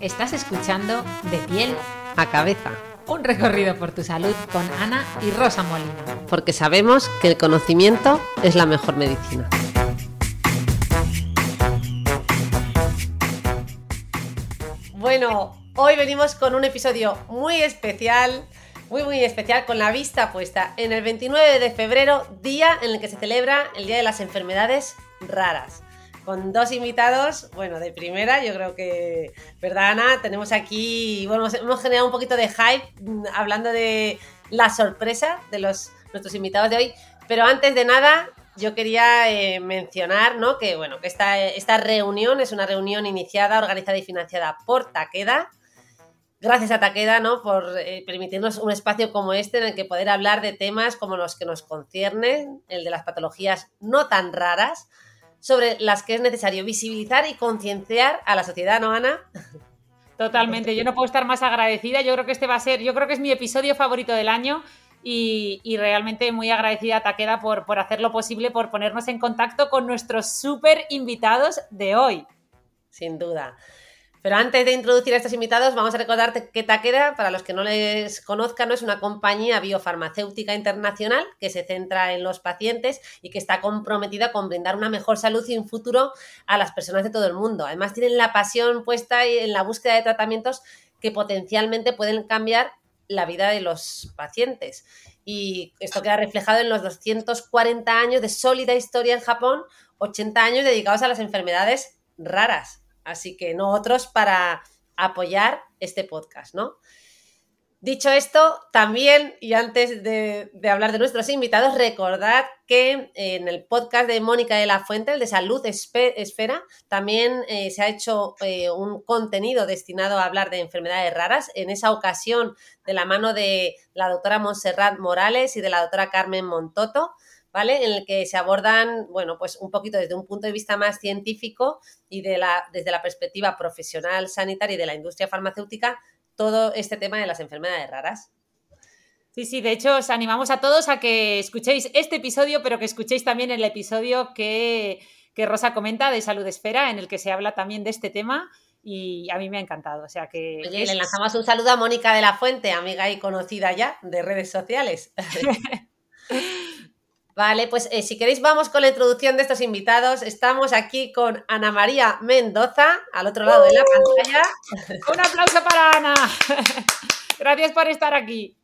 Estás escuchando De piel a cabeza. Un recorrido por tu salud con Ana y Rosa Molina. Porque sabemos que el conocimiento es la mejor medicina. Bueno, hoy venimos con un episodio muy especial, muy muy especial, con la vista puesta en el 29 de febrero, día en el que se celebra el Día de las Enfermedades Raras con dos invitados, bueno, de primera, yo creo que, ¿verdad, Ana? Tenemos aquí, bueno, hemos generado un poquito de hype mm, hablando de la sorpresa de los, nuestros invitados de hoy, pero antes de nada, yo quería eh, mencionar, ¿no? Que, bueno, que esta, esta reunión es una reunión iniciada, organizada y financiada por Taqueda, gracias a Taqueda, ¿no? Por eh, permitirnos un espacio como este en el que poder hablar de temas como los que nos conciernen, el de las patologías no tan raras, sobre las que es necesario visibilizar y concienciar a la sociedad, ¿no, Ana? Totalmente, yo no puedo estar más agradecida. Yo creo que este va a ser, yo creo que es mi episodio favorito del año y, realmente muy agradecida a Taqueda por, por hacerlo posible, por ponernos en contacto con nuestros súper invitados de hoy. Sin duda. Pero antes de introducir a estos invitados, vamos a recordarte que Takeda, para los que no les conozcan, es una compañía biofarmacéutica internacional que se centra en los pacientes y que está comprometida con brindar una mejor salud y un futuro a las personas de todo el mundo. Además, tienen la pasión puesta en la búsqueda de tratamientos que potencialmente pueden cambiar la vida de los pacientes. Y esto queda reflejado en los 240 años de sólida historia en Japón, 80 años dedicados a las enfermedades raras así que no otros para apoyar este podcast, ¿no? Dicho esto, también, y antes de, hablar de nuestros invitados, recordad que en el podcast de Mónica de la Fuente, el de Salud Esfera, también eh, se ha hecho eh, un contenido destinado a hablar de enfermedades raras. En esa ocasión, de la mano de la doctora Montserrat Morales y de la doctora Carmen Montoto, ¿vale? En el que se abordan, bueno, pues un poquito desde un punto de vista más científico y de la, desde la perspectiva profesional sanitaria y de la industria farmacéutica, todo este tema de las enfermedades raras. Sí, sí, de hecho os animamos a todos a que escuchéis este episodio, pero que escuchéis también el episodio que, Rosa comenta de Salud Esfera, en el que se habla también de este tema y a mí me ha encantado. O sea que. le lanzamos un saludo a Mónica de la Fuente, amiga y conocida ya de redes sociales. Vale, pues eh, si queréis vamos con la introducción de estos invitados. Estamos aquí con Ana María Mendoza, al otro lado de la pantalla. Un aplauso para Ana. Gracias por estar aquí.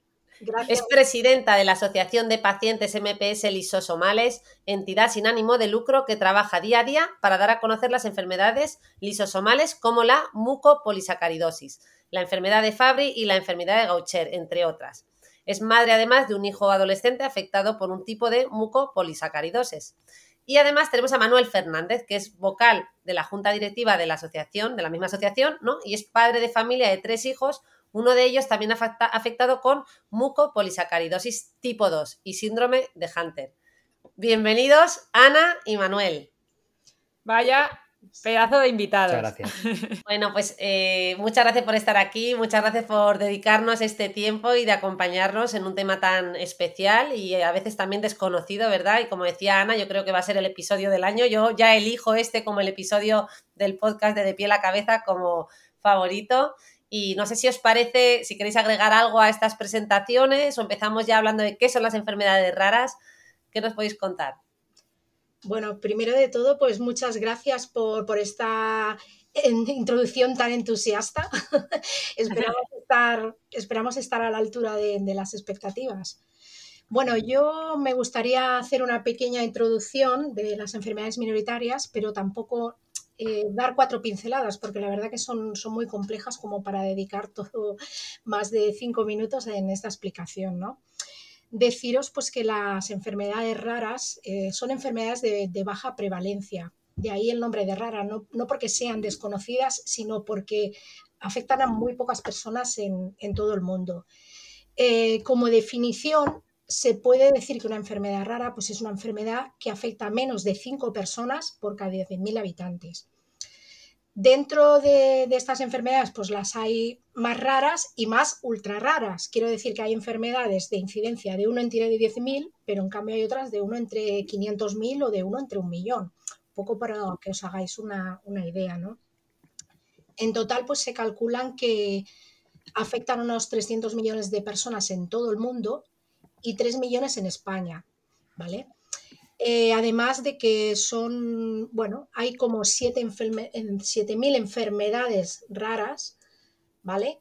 Es presidenta de la Asociación de Pacientes MPS Lisosomales, entidad sin ánimo de lucro que trabaja día a día para dar a conocer las enfermedades lisosomales como la mucopolisacaridosis, la enfermedad de Fabry y la enfermedad de Gaucher, entre otras. Es madre además de un hijo adolescente afectado por un tipo de mucopolisacaridosis. Y además tenemos a Manuel Fernández, que es vocal de la junta directiva de la asociación, de la misma asociación, ¿no? Y es padre de familia de tres hijos, uno de ellos también afectado con mucopolisacaridosis tipo 2 y síndrome de Hunter. Bienvenidos, Ana y Manuel. Vaya, Pedazo de invitados. Muchas gracias. Bueno, pues eh, muchas gracias por estar aquí, muchas gracias por dedicarnos este tiempo y de acompañarnos en un tema tan especial y a veces también desconocido, ¿verdad? Y como decía Ana, yo creo que va a ser el episodio del año. Yo ya elijo este como el episodio del podcast de De Pie a la Cabeza como favorito. Y no sé si os parece, si queréis agregar algo a estas presentaciones o empezamos ya hablando de qué son las enfermedades raras. ¿Qué nos podéis contar? Bueno, primero de todo, pues muchas gracias por, esta introducción tan entusiasta. esperamos, estar, esperamos estar a la altura de, las expectativas. Bueno, yo me gustaría hacer una pequeña introducción de las enfermedades minoritarias, pero tampoco eh, dar cuatro pinceladas, porque la verdad que son, son muy complejas como para dedicar todo más de cinco minutos en esta explicación, ¿no? Deciros pues que las enfermedades raras eh, son enfermedades de, baja prevalencia. De ahí el nombre de rara, no, porque sean desconocidas, sino porque afectan a muy pocas personas en, todo el mundo. Eh, como definición, se puede decir que una enfermedad rara pues es una enfermedad que afecta a menos de 5 personas por cada 10.000 habitantes. Dentro de, estas enfermedades, pues las hay más raras y más ultra raras. Quiero decir que hay enfermedades de incidencia de 1 entre 10.000, pero en cambio hay otras de 1 entre 500.000 o de 1 entre un millón. Un poco para que os hagáis una, idea, ¿no? En total, pues se calculan que afectan a unos 300 millones de personas en todo el mundo y 3 millones en España, ¿vale? Eh, además de que son, bueno, hay como 7.000 enfermedades raras, ¿vale?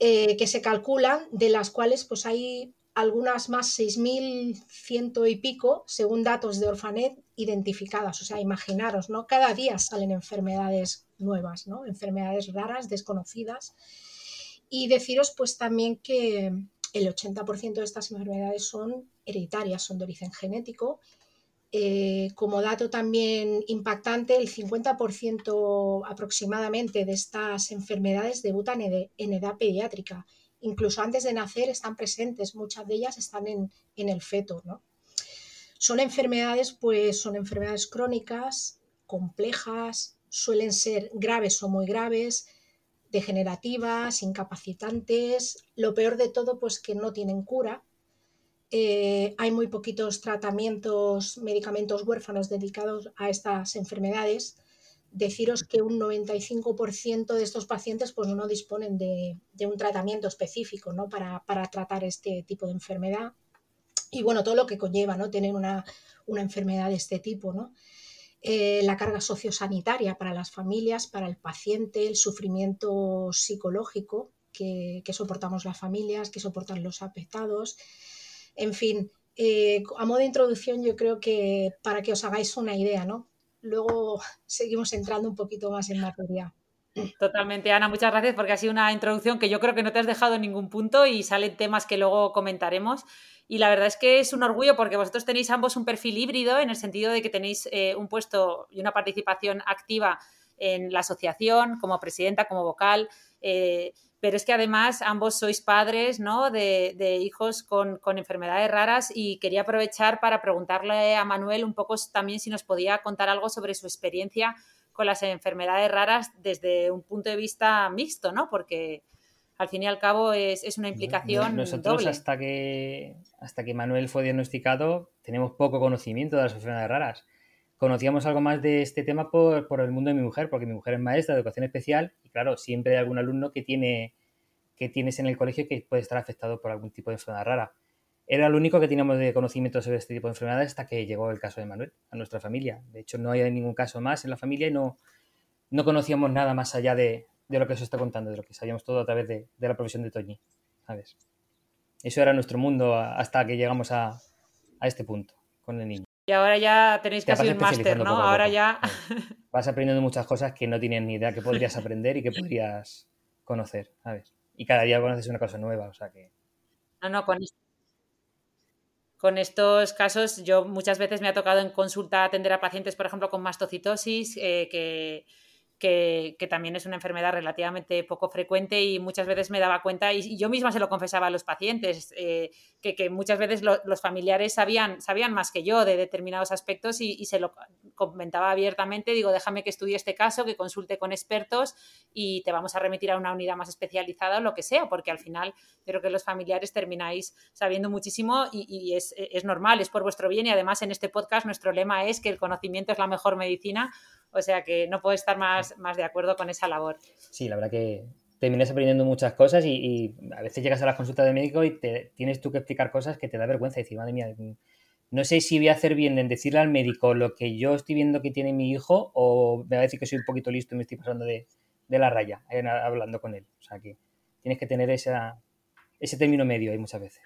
Eh, que se calculan, de las cuales pues hay algunas más 6.100 y pico, según datos de Orfanet, identificadas. O sea, imaginaros, ¿no? Cada día salen enfermedades nuevas, ¿no? Enfermedades raras, desconocidas. Y deciros pues también que el 80% de estas enfermedades son hereditarias, son de origen genético eh, como dato también impactante, el 50% aproximadamente de estas enfermedades debutan en edad pediátrica. Incluso antes de nacer están presentes, muchas de ellas están en, el feto. Son enfermedades, pues son enfermedades crónicas, complejas, suelen ser graves o muy graves, degenerativas, incapacitantes. Lo peor de todo, pues que no tienen cura eh, hay muy poquitos tratamientos, medicamentos huérfanos dedicados a estas enfermedades. Deciros que un 95% de estos pacientes pues, no disponen de, un tratamiento específico ¿no? para, tratar este tipo de enfermedad. Y bueno, todo lo que conlleva ¿no? tener una, enfermedad de este tipo. ¿no? Eh, la carga sociosanitaria para las familias, para el paciente, el sufrimiento psicológico que, que soportamos las familias, que soportan los afectados, en fin, eh, a modo de introducción yo creo que para que os hagáis una idea, ¿no? Luego seguimos entrando un poquito más en materia. Totalmente, Ana, muchas gracias porque ha sido una introducción que yo creo que no te has dejado en ningún punto y salen temas que luego comentaremos. Y la verdad es que es un orgullo porque vosotros tenéis ambos un perfil híbrido en el sentido de que tenéis eh, un puesto y una participación activa en la asociación como presidenta, como vocal. Eh, pero es que además ambos sois padres ¿no? de, hijos con, enfermedades raras y quería aprovechar para preguntarle a Manuel un poco también si nos podía contar algo sobre su experiencia con las enfermedades raras desde un punto de vista mixto, ¿no? Porque al fin y al cabo es, una implicación. Nosotros hasta que hasta que Manuel fue diagnosticado tenemos poco conocimiento de las enfermedades raras. Conocíamos algo más de este tema por, el mundo de mi mujer, porque mi mujer es maestra de educación especial y claro, siempre hay algún alumno que tiene que tienes en el colegio que puede estar afectado por algún tipo de enfermedad rara. Era lo único que teníamos de conocimiento sobre este tipo de enfermedades hasta que llegó el caso de Manuel a nuestra familia. De hecho, no hay ningún caso más en la familia y no, no conocíamos nada más allá de, lo que se está contando, de lo que sabíamos todo a través de, la profesión de Toñi. Eso era nuestro mundo hasta que llegamos a, este punto con el niño. Y ahora ya tenéis casi un máster, ¿no? Ahora ya. Vas aprendiendo muchas cosas que no tienes ni idea que podrías aprender y que podrías conocer, ¿sabes? y cada día conoces una cosa nueva, o sea que... No, no, con, con estos casos yo muchas veces me ha tocado en consulta atender a pacientes, por ejemplo, con mastocitosis, eh, que que, también es una enfermedad relativamente poco frecuente y muchas veces me daba cuenta, y, yo misma se lo confesaba a los pacientes, eh, que, muchas veces los familiares sabían, sabían más que yo de determinados aspectos y, se lo comentaba abiertamente, digo, déjame que estudie este caso, que consulte con expertos y te vamos a remitir a una unidad más especializada o lo que sea, porque al final creo que los familiares termináis sabiendo muchísimo y, es, es normal, es por vuestro bien y además en este podcast nuestro lema es que el conocimiento es la mejor medicina, o sea que no puedo estar más, más de acuerdo con esa labor. Sí, la verdad que terminas aprendiendo muchas cosas y, a veces llegas a la consulta de médico y te, tienes tú que explicar cosas que te da vergüenza. Decir, madre mía, no sé si voy a hacer bien en decirle al médico lo que yo estoy viendo que tiene mi hijo o me va a decir que soy un poquito listo y me estoy pasando de, la raya hablando con él. O sea que tienes que tener esa, ese término medio ahí muchas veces.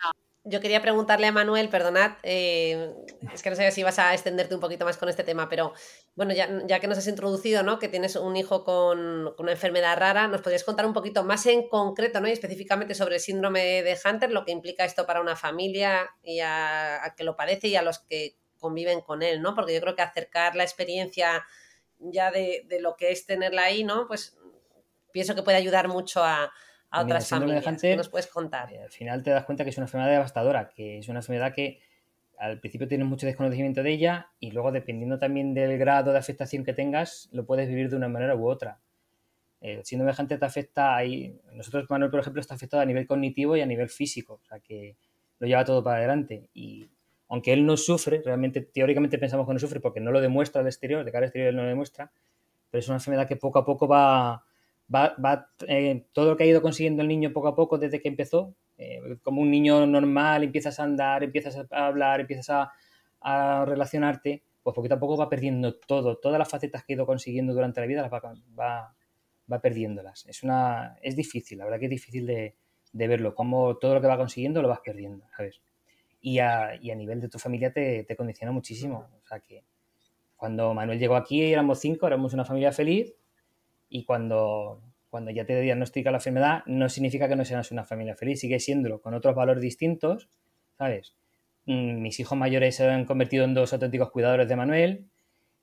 Yo quería preguntarle a Manuel, perdonad, eh, es que no sé si vas a extenderte un poquito más con este tema, pero bueno, ya, que nos has introducido, ¿no? Que tienes un hijo con, una enfermedad rara, ¿nos podrías contar un poquito más en concreto, ¿no? Y específicamente sobre el síndrome de Hunter, lo que implica esto para una familia y a, que lo padece y a los que conviven con él, ¿no? Porque yo creo que acercar la experiencia ya de, de lo que es tenerla ahí, ¿no? Pues pienso que puede ayudar mucho a, a otras familias. ¿Qué nos puedes contar? Eh, al final te das cuenta que es una enfermedad devastadora, que es una enfermedad que al principio tienes mucho desconocimiento de ella y luego dependiendo también del grado de afectación que tengas, lo puedes vivir de una manera u otra. El síndrome de Hunter te afecta ahí. Nosotros, Manuel, por ejemplo, está afectado a nivel cognitivo y a nivel físico, o sea que lo lleva todo para adelante. Y aunque él no sufre, realmente teóricamente pensamos que no sufre porque no lo demuestra al exterior, de cara al exterior él no lo demuestra, pero es una enfermedad que poco a poco va, va, eh, todo lo que ha ido consiguiendo el niño poco a poco desde que empezó, eh, como un niño normal, empiezas a andar, empiezas a hablar, empiezas a, relacionarte, pues poquito a poco va perdiendo todo, todas las facetas que ha ido consiguiendo durante la vida las va, va, perdiéndolas. Es, una, es difícil, la verdad que es difícil de, verlo, como todo lo que va consiguiendo lo vas perdiendo, ¿sabes? Y a, y a nivel de tu familia te, te condiciona muchísimo. O sea que cuando Manuel llegó aquí éramos cinco, éramos una familia feliz y cuando, cuando ya te diagnostica la enfermedad, no significa que no seas una familia feliz, sigue siéndolo, con otros valores distintos, ¿sabes? Mm, mis hijos mayores se han convertido en dos auténticos cuidadores de Manuel.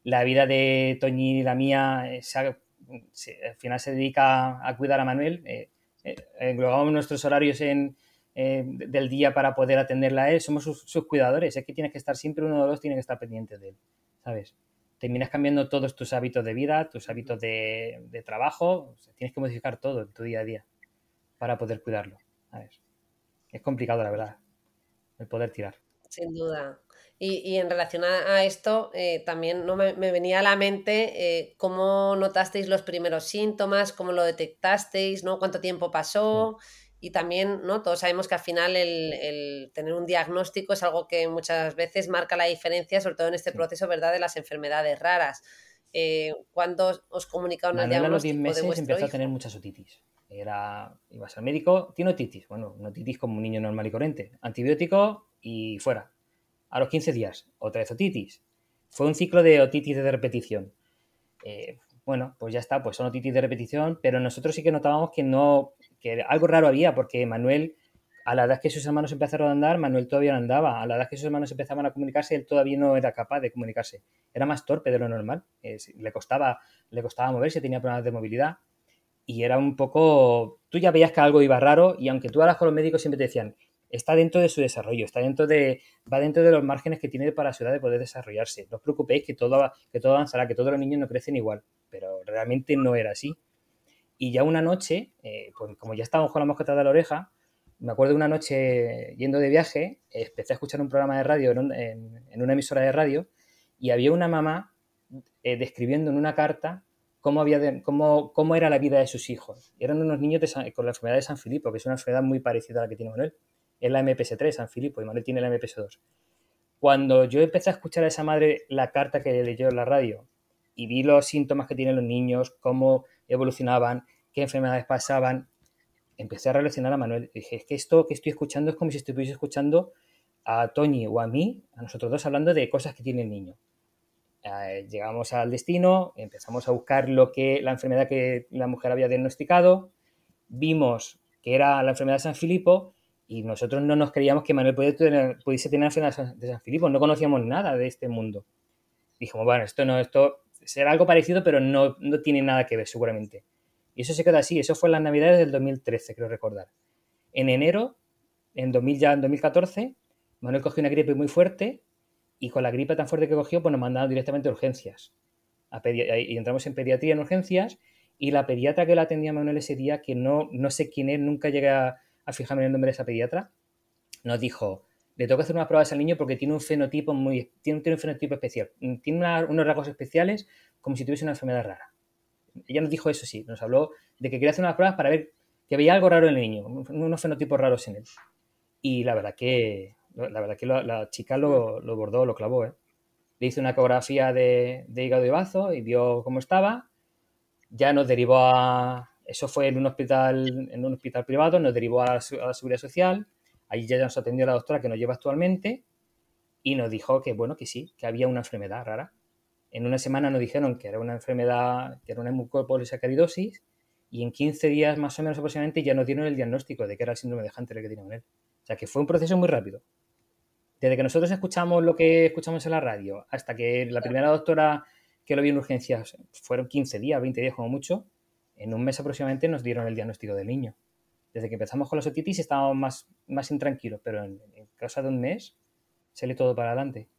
La vida de Toñi y la mía eh, al final se dedica a cuidar a Manuel. Eh, eh, englobamos nuestros horarios en, del día para poder atenderla a él. Somos sus, sus, cuidadores. Es que tienes que estar siempre, uno de los tiene que estar pendiente de él, ¿sabes? Terminas cambiando todos tus hábitos de vida, tus hábitos de, trabajo, tienes que modificar todo en tu día a día para poder cuidarlo. Es complicado, la verdad, el poder tirar. Sin duda. Y, en relación a, esto, eh, también no me, venía a la mente eh, cómo notasteis los primeros síntomas, cómo lo detectasteis, ¿no? ¿Cuánto tiempo pasó? Y también, ¿no? Todos sabemos que al final el, tener un diagnóstico es algo que muchas veces marca la diferencia, sobre todo en este proceso, ¿verdad?, de las enfermedades raras. Eh, ¿Cuándo os comunicaron el diagnóstico? A los 10 meses empezó a tener muchas otitis. Era, ibas al médico, tiene otitis. Bueno, una otitis como un niño normal y corriente. Antibiótico y fuera. A los 15 días, otra vez otitis. Fue un ciclo de otitis de repetición. Eh, bueno, pues ya está, pues son otitis de repetición, pero nosotros sí que notábamos que no, que algo raro había, porque Manuel, a la edad que sus hermanos empezaron a andar, Manuel todavía no andaba, a la edad que sus hermanos empezaban a comunicarse, él todavía no era capaz de comunicarse, era más torpe de lo normal, le, costaba, le costaba moverse, tenía problemas de movilidad, y era un poco, tú ya veías que algo iba raro, y aunque tú hablas con los médicos siempre te decían, está dentro de su desarrollo, está dentro de, va dentro de los márgenes que tiene para su edad de poder desarrollarse. No os preocupéis que todo, que todo avanzará, que todos los niños no crecen igual, pero realmente no era así. Y ya una noche, pues como ya estábamos con la mosqueta de la oreja, me acuerdo de una noche yendo de viaje, empecé a escuchar un programa de radio en, una emisora de radio y había una mamá eh, describiendo en una carta cómo, había cómo, cómo, era la vida de sus hijos. eran unos niños con la enfermedad de San Filipo, que es una enfermedad muy parecida a la que tiene Manuel es la MPS3, San Filipo, y Manuel tiene la MPS2. Cuando yo empecé a escuchar a esa madre la carta que leyó en la radio y vi los síntomas que tienen los niños, cómo evolucionaban, qué enfermedades pasaban, empecé a relacionar a Manuel. dije, es que esto que estoy escuchando es como si estuviese escuchando a Toñi o a mí, a nosotros dos, hablando de cosas que tiene el niño. Eh, llegamos al destino, empezamos a buscar lo que la enfermedad que la mujer había diagnosticado, vimos que era la enfermedad de San Filipo y nosotros no nos creíamos que Manuel pudiese tener, pudiese tener enfermedad de San Filipo, no conocíamos nada de este mundo. Dijimos, bueno, esto no, esto será algo parecido, pero no, no tiene nada que ver seguramente. Y eso se queda así, eso fue en las navidades del 2013, creo recordar. En enero, en 2000, ya en 2014, Manuel cogió una gripe muy fuerte y con la gripe tan fuerte que cogió, pues nos mandaron directamente a urgencias. y entramos en pediatría en urgencias y la pediatra que la atendía a Manuel ese día, que no, no sé quién es, nunca llega a a fijarme en el nombre de esa pediatra, nos dijo, le tengo que hacer unas pruebas al niño porque tiene un fenotipo muy, tiene, un fenotipo especial, tiene unos rasgos especiales como si tuviese una enfermedad rara. Ella nos dijo eso sí, nos habló de que quería hacer unas pruebas para ver que veía algo raro en el niño, unos fenotipos raros en él. Y la verdad que, la, verdad que la, chica lo, lo, bordó, lo clavó. ¿eh? Le hizo una ecografía de, de hígado y bazo y vio cómo estaba. Ya nos derivó a, eso fue en un hospital, en un hospital privado, nos derivó a la, Seguridad Social. Allí ya nos atendió la doctora que nos lleva actualmente y nos dijo que, bueno, que sí, que había una enfermedad rara. En una semana nos dijeron que era una enfermedad, que era una mucopolisacaridosis y en 15 días más o menos aproximadamente ya nos dieron el diagnóstico de que era el síndrome de Hunter el que tenía con él. O sea que fue un proceso muy rápido. Desde que nosotros escuchamos lo que escuchamos en la radio hasta que la primera doctora que lo vio en urgencias fueron 15 días, 20 días como mucho, en un mes aproximadamente nos dieron el diagnóstico del niño. Desde que empezamos con la otitis estábamos más, más intranquilos, pero en, en causa de un mes sale todo para adelante.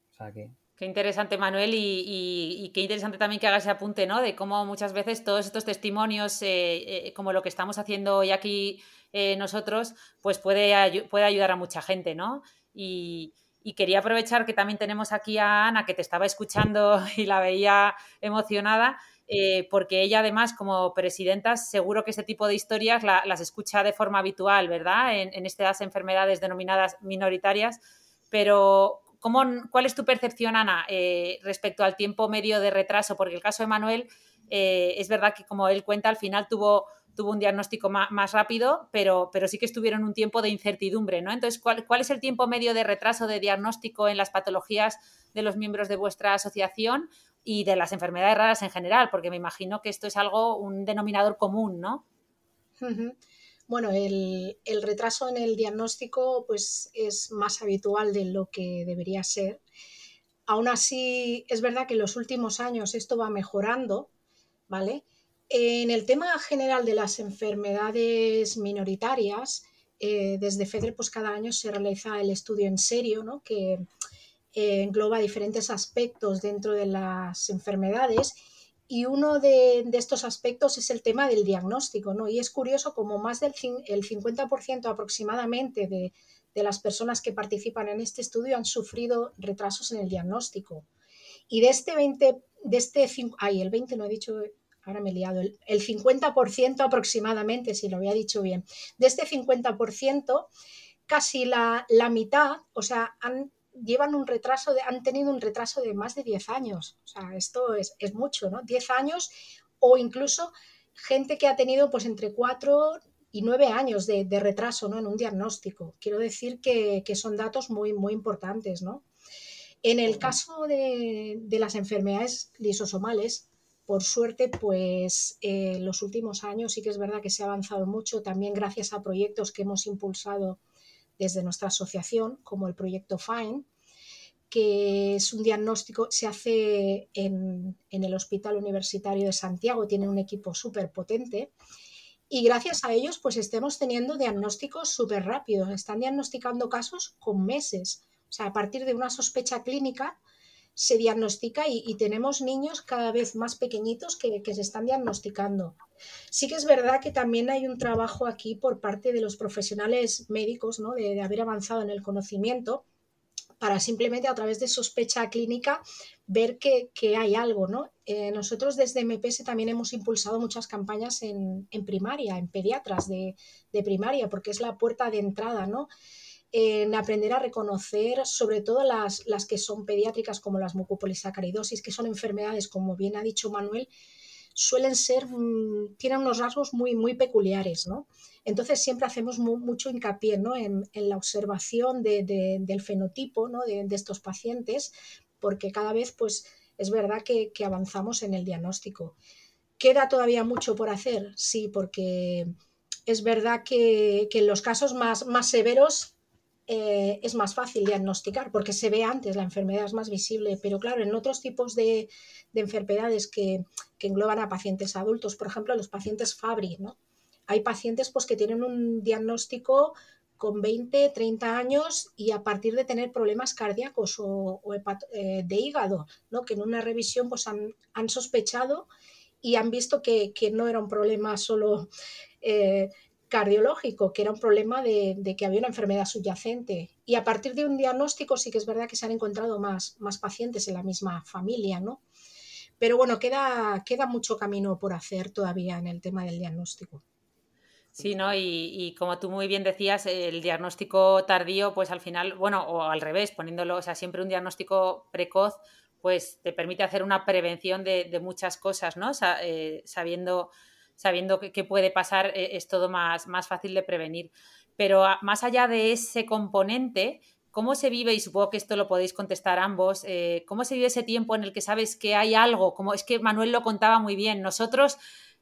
Qué interesante, Manuel, y, qué interesante también que hagas ese apunte, ¿no? De cómo muchas veces todos estos testimonios, eh, eh, como lo que estamos haciendo hoy aquí eh, nosotros, pues puede, puede ayudar a mucha gente, ¿no? Y, quería aprovechar que también tenemos aquí a Ana, que te estaba escuchando y la veía emocionada, porque ella además como presidenta seguro que este tipo de historias las escucha de forma habitual, ¿verdad? En, en estas enfermedades denominadas minoritarias, pero ¿Cuál es tu percepción, Ana, eh, respecto al tiempo medio de retraso? Porque el caso de Manuel eh, es verdad que, como él cuenta, al final tuvo, un diagnóstico más, rápido, pero, sí que estuvieron un tiempo de incertidumbre, ¿no? Entonces, ¿cuál, ¿cuál, es el tiempo medio de retraso de diagnóstico en las patologías de los miembros de vuestra asociación y de las enfermedades raras en general? Porque me imagino que esto es algo, un denominador común, ¿no? Bueno, el, retraso en el diagnóstico pues, es más habitual de lo que debería ser. Aún así, es verdad que en los últimos años esto va mejorando, ¿vale? En el tema general de las enfermedades minoritarias, eh, desde FEDER pues cada año se realiza el estudio en serio, ¿no? que eh, engloba diferentes aspectos dentro de las enfermedades y uno de, estos aspectos es el tema del diagnóstico, ¿no? Y es curioso como más del el 50% aproximadamente de, las personas que participan en este estudio han sufrido retrasos en el diagnóstico. Y de este 20, de este, ay, el 20 no he dicho, ahora me he liado, el, el 50% aproximadamente, si lo había dicho bien, de este 50%, casi la, la mitad, o sea, han llevan un retraso, de, han tenido un retraso de más de 10 años. O sea, esto es, mucho, ¿no? 10 años o incluso gente que ha tenido pues entre 4 y 9 años de, retraso ¿no? en un diagnóstico. Quiero decir que, son datos muy, muy importantes, ¿no? En el caso de, las enfermedades lisosomales, por suerte, pues en eh, los últimos años sí que es verdad que se ha avanzado mucho, también gracias a proyectos que hemos impulsado desde nuestra asociación, como el proyecto FINE, que es un diagnóstico, se hace en, el Hospital Universitario de Santiago, tiene un equipo súper potente. Y gracias a ellos, pues estemos teniendo diagnósticos súper rápidos. Están diagnosticando casos con meses. O sea, a partir de una sospecha clínica, se diagnostica y, tenemos niños cada vez más pequeñitos que, se están diagnosticando. Sí que es verdad que también hay un trabajo aquí por parte de los profesionales médicos, ¿no? de, haber avanzado en el conocimiento para simplemente a través de sospecha clínica ver que, hay algo. ¿no? Eh, nosotros desde MPS también hemos impulsado muchas campañas en, primaria, en pediatras de, de, primaria, porque es la puerta de entrada, ¿no? En aprender a reconocer sobre todo las, las que son pediátricas como las mucopolisacaridosis, que son enfermedades, como bien ha dicho Manuel, suelen ser, mm, tienen unos rasgos muy, muy peculiares, ¿no? Entonces siempre hacemos mucho hincapié ¿no? en, la observación del fenotipo ¿no? de, estos pacientes, porque cada vez pues, es verdad que, avanzamos en el diagnóstico. ¿Queda todavía mucho por hacer? Sí, porque es verdad que, que en los casos más, más severos eh, es más fácil diagnosticar porque se ve antes, la enfermedad es más visible, pero claro, en otros tipos de, enfermedades que, engloban a pacientes adultos, por ejemplo, los pacientes Fabry, ¿no? Hay pacientes pues, que tienen un diagnóstico con 20, 30 años y a partir de tener problemas cardíacos o, eh, de hígado, ¿no? que en una revisión pues, han, sospechado y han visto que, no era un problema solo eh, cardiológico, que era un problema de, que había una enfermedad subyacente. Y a partir de un diagnóstico sí que es verdad que se han encontrado más, más pacientes en la misma familia, ¿no? Pero bueno, queda, queda mucho camino por hacer todavía en el tema del diagnóstico. Sí, ¿no? Y, como tú muy bien decías, el diagnóstico tardío, pues al final, bueno, o al revés, poniéndolo, o sea, siempre un diagnóstico precoz, pues te permite hacer una prevención de, muchas cosas, ¿no? Eh, sabiendo sabiendo qué puede pasar, eh, es todo más, más fácil de prevenir. pero más allá de ese componente, ¿cómo se vive, y supongo que esto lo podéis contestar ambos, eh, cómo se vive ese tiempo en el que sabes que hay algo, como es que Manuel lo contaba muy bien, nosotros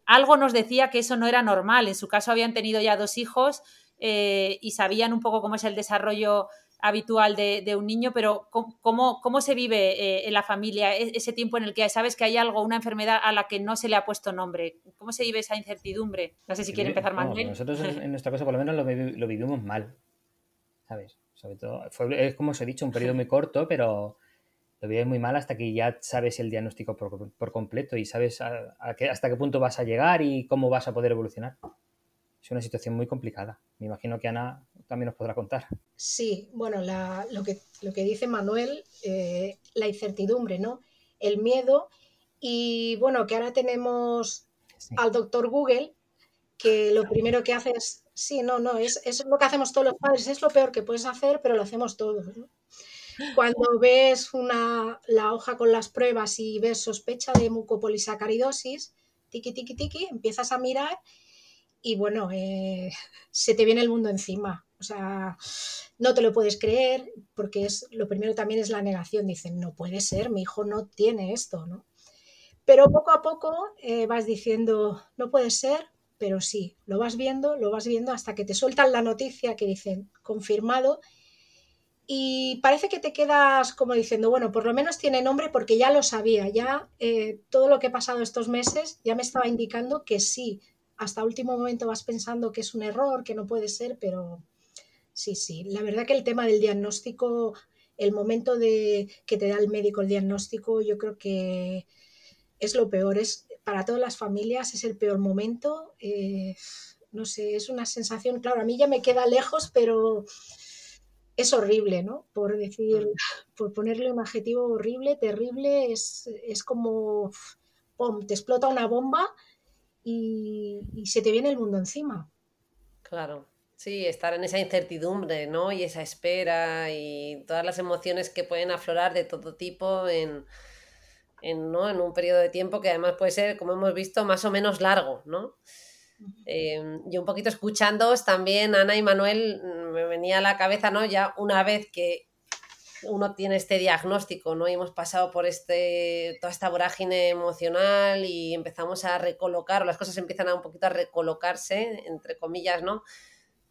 algo nos decía que eso no era normal, en su caso habían tenido ya dos hijos eh, y sabían un poco cómo es el desarrollo habitual de, un niño, pero ¿cómo, cómo se vive eh, en la familia e, ese tiempo en el que sabes que hay algo, una enfermedad a la que no se le ha puesto nombre? ¿Cómo se vive esa incertidumbre? No sé si quiere empezar Manuel. nosotros en nuestra casa por lo menos lo, vivimos mal, ¿sabes? Sobre todo, es como os he dicho, un periodo muy corto, pero lo vives muy mal hasta que ya sabes el diagnóstico por, completo y sabes hasta qué punto vas a llegar y cómo vas a poder evolucionar es una situación muy complicada. Me imagino que Ana también nos podrá contar. Sí, bueno, lo, que, lo que dice Manuel, eh, la incertidumbre, ¿no? El miedo y bueno, que ahora tenemos al doctor Google, que lo primero que hace es, sí, no, no, es, es, lo que hacemos todos los padres, es lo peor que puedes hacer, pero lo hacemos todos. Cuando ves una, la hoja con las pruebas y ves sospecha de mucopolisacaridosis, tiki, tiki, tiki, empiezas a mirar y bueno, eh, se te viene el mundo encima. O sea, no te lo puedes creer porque es lo primero también es la negación. Dicen, no puede ser, mi hijo no tiene esto, ¿no? Pero poco a poco eh, vas diciendo, no puede ser, pero sí, lo vas viendo, lo vas viendo hasta que te sueltan la noticia que dicen, confirmado. Y parece que te quedas como diciendo, bueno, por lo menos tiene nombre porque ya lo sabía, ya eh, todo lo que he pasado estos meses ya me estaba indicando que sí, hasta último momento vas pensando que es un error, que no puede ser, pero sí, sí. La verdad que el tema del diagnóstico, el momento de que te da el médico el diagnóstico, yo creo que es lo peor. Es, para todas las familias es el peor momento. Eh, no sé, es una sensación, claro, a mí ya me queda lejos, pero es horrible, ¿no? Por decir, por ponerle un adjetivo horrible, terrible, es, es como, ¡pum!, te explota una bomba y, se te viene el mundo encima. Claro. Sí, estar en esa incertidumbre, ¿no? Y esa espera y todas las emociones que pueden aflorar de todo tipo en, en, ¿no? en un periodo de tiempo que además puede ser, como hemos visto, más o menos largo, ¿no? Eh, y un poquito escuchándoos también, Ana y Manuel, mm, me venía a la cabeza, ¿no? Ya una vez que uno tiene este diagnóstico, ¿no? Y hemos pasado por este, toda esta vorágine emocional y empezamos a recolocar, o las cosas empiezan a un poquito a recolocarse, entre comillas, ¿no?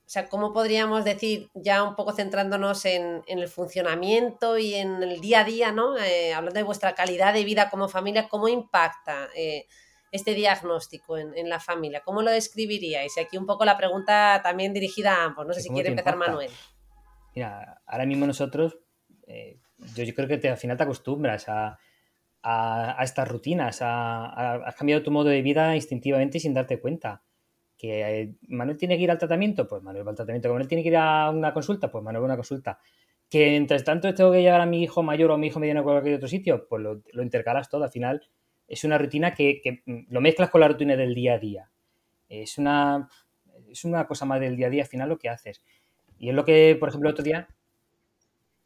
O sea, ¿cómo podríamos decir, ya un poco centrándonos en, el funcionamiento y en el día a día, ¿no? Eh, hablando de vuestra calidad de vida como familia, ¿cómo impacta eh, este diagnóstico en, la familia? ¿Cómo lo describiríais? Y aquí un poco la pregunta también dirigida a ambos. No sé si quiere empezar Manuel. Mira, ahora mismo nosotros eh, yo, creo que al final te acostumbras a, estas rutinas, a, has cambiado tu modo de vida instintivamente y sin darte cuenta. Que Manuel tiene que ir al tratamiento, pues Manuel va al tratamiento. Que Manuel tiene que ir a una consulta, pues Manuel va a una consulta. Que entre tanto tengo que llevar a mi hijo mayor o a mi hijo mediano a cualquier otro sitio, pues lo, intercalas todo. Al final es una rutina que, que, lo mezclas con la rutina del día a día. Es una, es una cosa más del día a día al final lo que haces. Y es lo que, por ejemplo, el otro día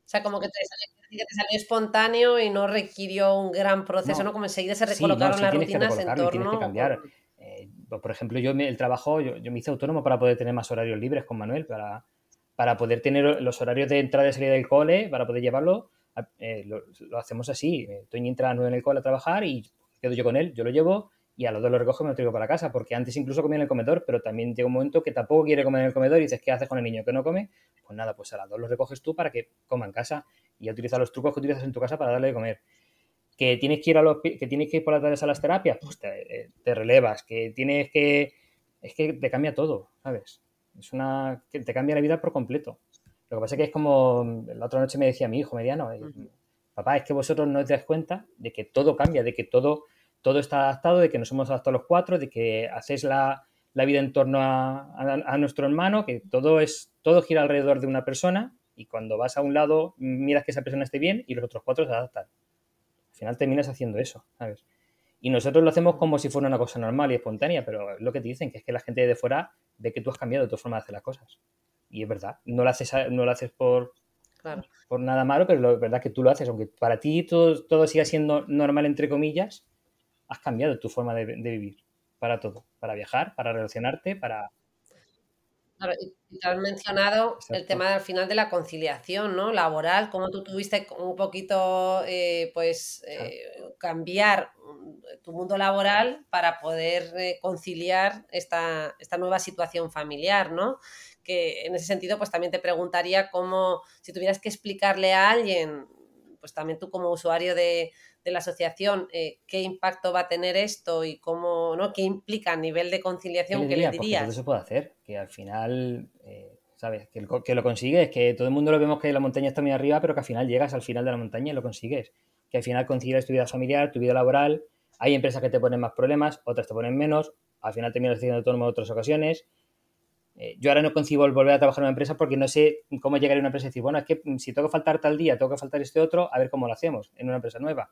o sea, como que te, salió, espontáneo y no requirió un gran proceso, ¿no? Como enseguida se recolocaron las rutinas en torno. Tienes que cambiar. Eh, por ejemplo, yo el trabajo, yo, me hice autónomo para poder tener más horarios libres con Manuel, para, para poder tener los horarios de entrada y salida del cole, para poder llevarlo, eh, lo, hacemos así. Eh, Toñi entra a 9 en el cole a trabajar y quedo yo con él, yo lo llevo y a los dos lo recojo y me lo traigo para casa, porque antes incluso comía en el comedor, pero también llega un momento que tampoco quiere comer en el comedor y dices, ¿qué haces con el niño que no come? Pues nada, pues a las dos los recoges tú para que coma en casa y utiliza los trucos que utilizas en tu casa para darle de comer. Que tienes que ir, a los, que tienes que ir por las tardes a las terapias, pues te, te, relevas. Que tienes que... Es que te cambia todo, ¿sabes? Es una... que te cambia la vida por completo. Lo que pasa es que es como... La otra noche me decía mi hijo mediano, papá, es que vosotros no os dais cuenta de que todo cambia, de que todo todo está adaptado, de que nos hemos adaptado los cuatro, de que hacéis la, vida en torno a, nuestro hermano, que todo, es, todo gira alrededor de una persona y cuando vas a un lado miras que esa persona esté bien y los otros cuatro se adaptan. Al final terminas haciendo eso, ¿sabes? Y nosotros lo hacemos como si fuera una cosa normal y espontánea, pero es lo que te dicen, que es que la gente de fuera ve que tú has cambiado tu forma de hacer las cosas. Y es verdad, no lo haces, no lo haces por, por nada malo, pero es verdad que tú lo haces, aunque para ti todo, todo siga siendo normal, entre comillas, has cambiado tu forma de, vivir para todo, para viajar, para relacionarte, para... te has mencionado el tema al final de la conciliación, ¿no? Laboral, cómo tú tuviste un poquito, eh, pues, eh, cambiar tu mundo laboral para poder eh, conciliar esta, esta nueva situación familiar, ¿no? Que en ese sentido, pues también te preguntaría cómo, si tuvieras que explicarle a alguien, pues también tú como usuario de, de la asociación, eh, qué impacto va a tener esto y cómo, ¿no? ¿Qué implica a nivel de conciliación? ¿Qué le, dirías? todo se puede hacer, que al final, eh, ¿sabes? Que, que, lo consigues, que todo el mundo lo vemos que la montaña está muy arriba, pero que al final llegas al final de la montaña y lo consigues. Que al final consigues tu vida familiar, tu vida laboral. Hay empresas que te ponen más problemas, otras te ponen menos. Al final terminas siendo autónomo en otras ocasiones. Eh, yo ahora no concibo el volver a trabajar en una empresa porque no sé cómo llegar a una empresa y decir, bueno, es que si tengo que faltar tal día, tengo que faltar este otro, a ver cómo lo hacemos en una empresa nueva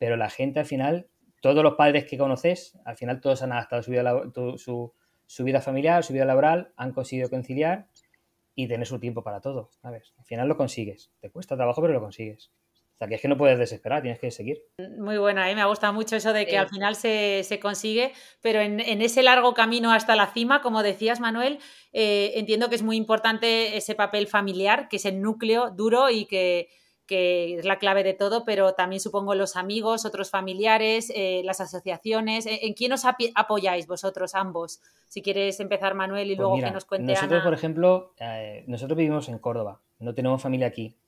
pero la gente al final, todos los padres que conoces, al final todos han adaptado su vida, su, vida familiar, su vida laboral, han conseguido conciliar y tener su tiempo para todo, ¿sabes? Al final lo consigues. Te cuesta trabajo, pero lo consigues. O sea, que es que no puedes desesperar, tienes que seguir. Muy buena, ¿eh? me ha gustado mucho eso de que al final se, consigue, pero en, ese largo camino hasta la cima, como decías, Manuel, eh, entiendo que es muy importante ese papel familiar, que es el núcleo duro y que, que es la clave de todo, pero también supongo los amigos, otros familiares, eh, las asociaciones. ¿En quién os apoyáis vosotros ambos? Si quieres empezar, Manuel, y pues luego que nos cuente Nosotros, por ejemplo, eh, nosotros vivimos en Córdoba, no tenemos familia aquí,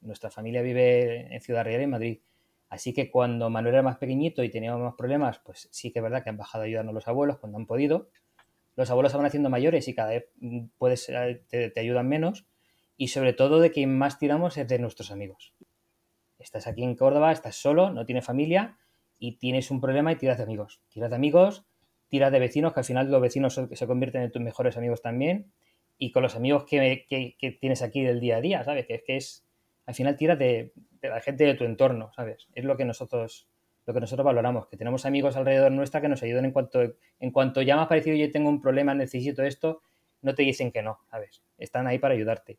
Nuestra familia vive en Ciudad Real, en Madrid. Así que cuando Manuel era más pequeñito y teníamos más problemas, pues sí que es verdad que han bajado a ayudarnos los abuelos cuando han podido. Los abuelos se van haciendo mayores y cada vez mm, puedes, te ayudan menos y sobre todo de quien más tiramos es de nuestros amigos. Estás aquí en Córdoba, estás solo, no tienes familia y tienes un problema y tiras de amigos. Tiras de amigos, tiras de vecinos, que al final los vecinos se convierten en tus mejores amigos también. Y con los amigos que, tienes aquí del día a día, ¿sabes? Que es que es, al final tiras de, la gente de tu entorno, ¿sabes? Es lo que nosotros lo que nosotros valoramos, que tenemos amigos alrededor nuestra que nos ayudan en cuanto, en cuanto ya me ha parecido yo tengo un problema, necesito esto, no te dicen que no, ¿sabes? Están ahí para ayudarte.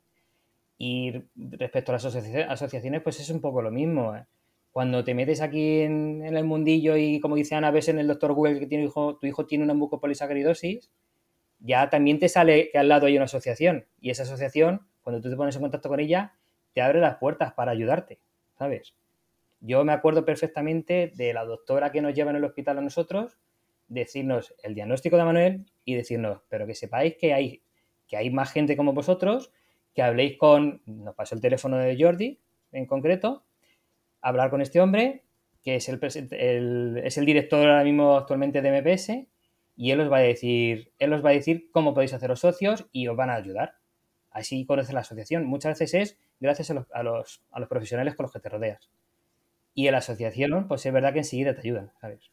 Y respecto a las asociaciones, pues es un poco lo mismo. ¿eh? Cuando te metes aquí en, el mundillo y, como dice Ana, ves en el doctor Google que tiene hijo, tu hijo tiene una mucopolisacaridosis, ya también te sale que al lado hay una asociación. Y esa asociación, cuando tú te pones en contacto con ella, te abre las puertas para ayudarte, ¿sabes? Yo me acuerdo perfectamente de la doctora que nos lleva en el hospital a nosotros, decirnos el diagnóstico de Manuel y decirnos, pero que sepáis que hay, que hay más gente como vosotros que habléis con, nos pasó el teléfono de Jordi en concreto, hablar con este hombre, que es el, es el director ahora mismo actualmente de MPS, y él os va a decir, él os va a decir cómo podéis haceros socios y os van a ayudar. Así conoce la asociación. Muchas veces es gracias a los, profesionales con los que te rodeas. Y en la asociación, pues es verdad que enseguida te ayudan, ¿sabes?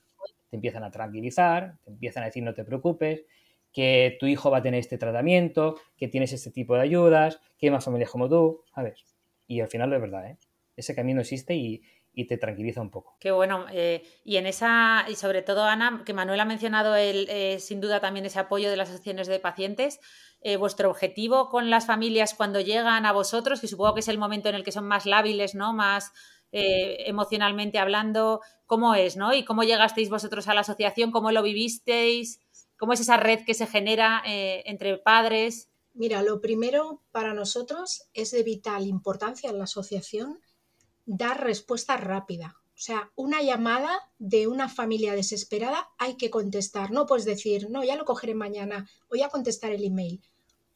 Te empiezan a tranquilizar, te empiezan a decir no te preocupes, que tu hijo va a tener este tratamiento, que tienes este tipo de ayudas, que hay más familias como tú, ¿sabes? Y al final es verdad, ¿eh? Ese camino existe y, te tranquiliza un poco. Qué bueno. Eh, y en esa, y sobre todo, Ana, que Manuel ha mencionado el, eh, sin duda también ese apoyo de las asociaciones de pacientes. Eh, vuestro objetivo con las familias cuando llegan a vosotros, que supongo que es el momento en el que son más lábiles, ¿no? Más emocionalmente hablando, ¿cómo es, no? Y cómo llegasteis vosotros a la asociación, cómo lo vivisteis. ¿Cómo es esa red que se genera eh, entre padres? Mira, lo primero para nosotros es de vital importancia en la asociación dar respuesta rápida. O sea, una llamada de una familia desesperada hay que contestar. No puedes decir, no, ya lo cogeré mañana, voy a contestar el email.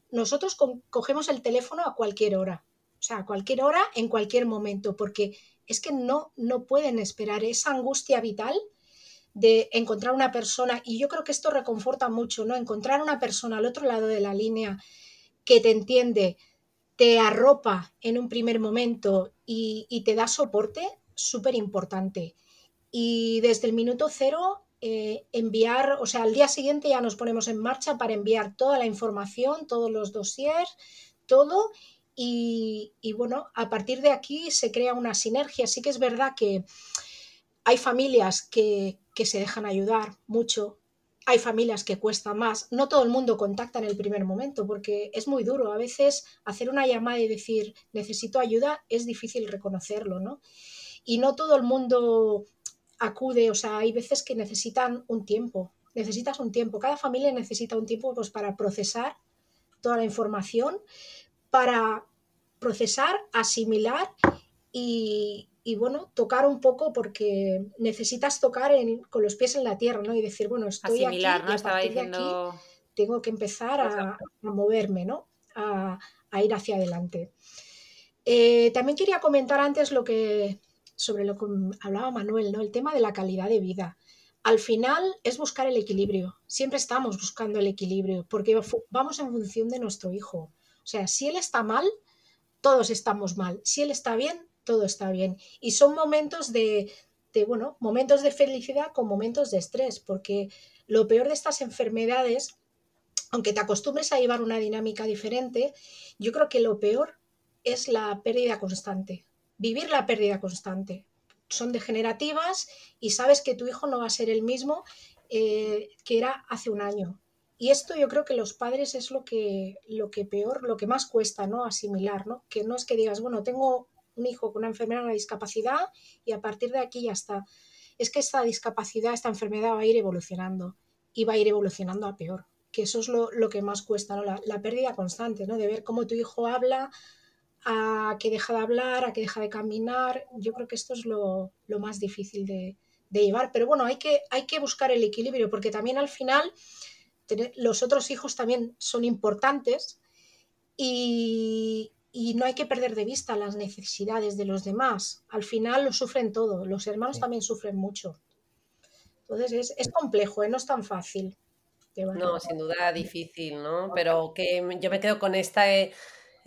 Nosotros cogemos el teléfono a cualquier hora. O sea, a cualquier hora, en cualquier momento, porque es que no, no pueden esperar esa angustia vital de encontrar una persona, y yo creo que esto reconforta mucho, ¿no? Encontrar una persona al otro lado de la línea que te entiende, te arropa en un primer momento y, te da soporte, súper importante. Y desde el minuto cero, eh, enviar, o sea, al día siguiente ya nos ponemos en marcha para enviar toda la información, todos los dossiers, todo. Y, bueno, a partir de aquí se crea una sinergia. Sí que es verdad que hay familias que, que se dejan ayudar mucho. Hay familias que cuesta más. No todo el mundo contacta en el primer momento porque es muy duro. A veces hacer una llamada y decir necesito ayuda es difícil reconocerlo, ¿no? Y no todo el mundo acude, o sea, hay veces que necesitan un tiempo. Necesitas un tiempo. Cada familia necesita un tiempo pues, para procesar toda la información para procesar, asimilar y, bueno, tocar un poco porque necesitas tocar con los pies en la tierra, ¿no? Y decir, bueno, estoy asimilar, aquí ¿no? y a Estaba partir de aquí tengo que empezar a, a moverme, ¿no? A, a, ir hacia adelante. Eh, también quería comentar antes lo que sobre lo que hablaba Manuel, ¿no? El tema de la calidad de vida. Al final es buscar el equilibrio. Siempre estamos buscando el equilibrio porque vamos en función de nuestro hijo. O sea, si él está mal, todos estamos mal. Si él está bien, todo está bien. Y son momentos de, de, bueno, momentos de felicidad con momentos de estrés, porque lo peor de estas enfermedades, aunque te acostumbres a llevar una dinámica diferente, yo creo que lo peor es la pérdida constante, vivir la pérdida constante. Son degenerativas y sabes que tu hijo no va a ser el mismo eh, que era hace un año. Y esto yo creo que los padres es lo que, lo que peor, lo que más cuesta, ¿no? Asimilar, ¿no? Que no es que digas, bueno, tengo un hijo con una enfermedad, una discapacidad y a partir de aquí ya está. Es que esta discapacidad, esta enfermedad va a ir evolucionando y va a ir evolucionando a peor. Que eso es lo, lo que más cuesta, ¿no? La, la, pérdida constante, ¿no? De ver cómo tu hijo habla, a que deja de hablar, a que deja de caminar. Yo creo que esto es lo, lo más difícil de, de, llevar. Pero bueno, hay que, hay que buscar el equilibrio porque también al final los otros hijos también son importantes y, y, no hay que perder de vista las necesidades de los demás. Al final lo sufren todo, los hermanos sí. también sufren mucho. Entonces es, es complejo, ¿eh? no es tan fácil. No, sin duda difícil, ¿no? Pero que yo me quedo con esta... Eh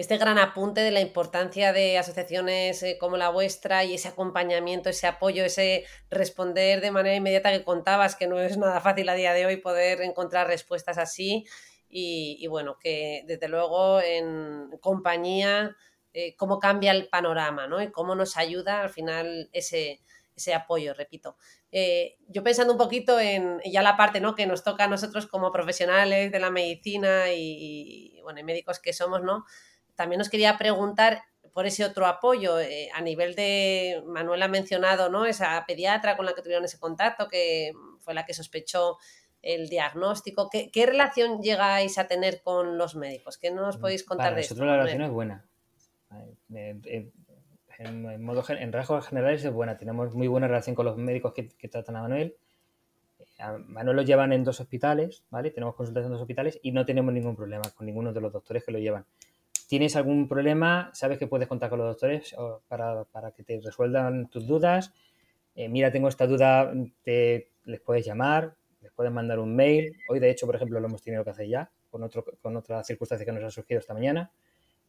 este gran apunte de la importancia de asociaciones eh, como la vuestra y ese acompañamiento, ese apoyo, ese responder de manera inmediata que contabas, que no es nada fácil a día de hoy poder encontrar respuestas así. Y, y bueno, que desde luego en compañía, eh, cómo cambia el panorama, ¿no? Y cómo nos ayuda al final ese, ese apoyo, repito. Eh, yo pensando un poquito en ya la parte ¿no? que nos toca a nosotros como profesionales de la medicina y, y bueno, médicos que somos, ¿no? También os quería preguntar por ese otro apoyo eh, a nivel de, Manuel ha mencionado, ¿no? Esa pediatra con la que tuvieron ese contacto, que fue la que sospechó el diagnóstico. ¿Qué, qué relación llegáis a tener con los médicos? ¿Qué nos podéis contar Para de nosotros esto? la relación es buena. En, en, modo, en rasgos generales es buena. Tenemos muy buena relación con los médicos que, que tratan a Manuel. A Manuel lo llevan en dos hospitales, ¿vale? Tenemos consultas en dos hospitales y no tenemos ningún problema con ninguno de los doctores que lo llevan tienes algún problema, sabes que puedes contar con los doctores para, para que te resuelvan tus dudas. Eh, mira, tengo esta duda, te, les puedes llamar, les puedes mandar un mail. Hoy, de hecho, por ejemplo, lo hemos tenido que hacer ya, con, otro, con otra circunstancia que nos ha surgido esta mañana,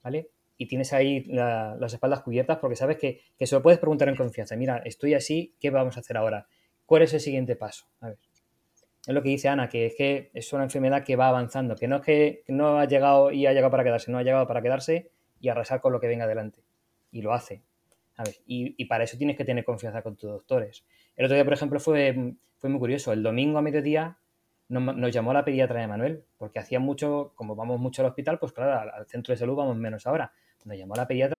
¿vale? Y tienes ahí la, las espaldas cubiertas porque sabes que, que, se lo puedes preguntar en confianza. Mira, estoy así, ¿qué vamos a hacer ahora? ¿Cuál es el siguiente paso? A ver. Es lo que dice Ana, que es que es una enfermedad que va avanzando, que no es que no ha llegado y ha llegado para quedarse, no ha llegado para quedarse y arrasar con lo que venga adelante. Y lo hace. A y, para eso tienes que tener confianza con tus doctores. El otro día, por ejemplo, fue, fue muy curioso. El domingo a mediodía nos, nos, llamó la pediatra de Manuel, porque hacía mucho, como vamos mucho al hospital, pues claro, al, al centro de salud vamos menos ahora. Nos llamó la pediatra.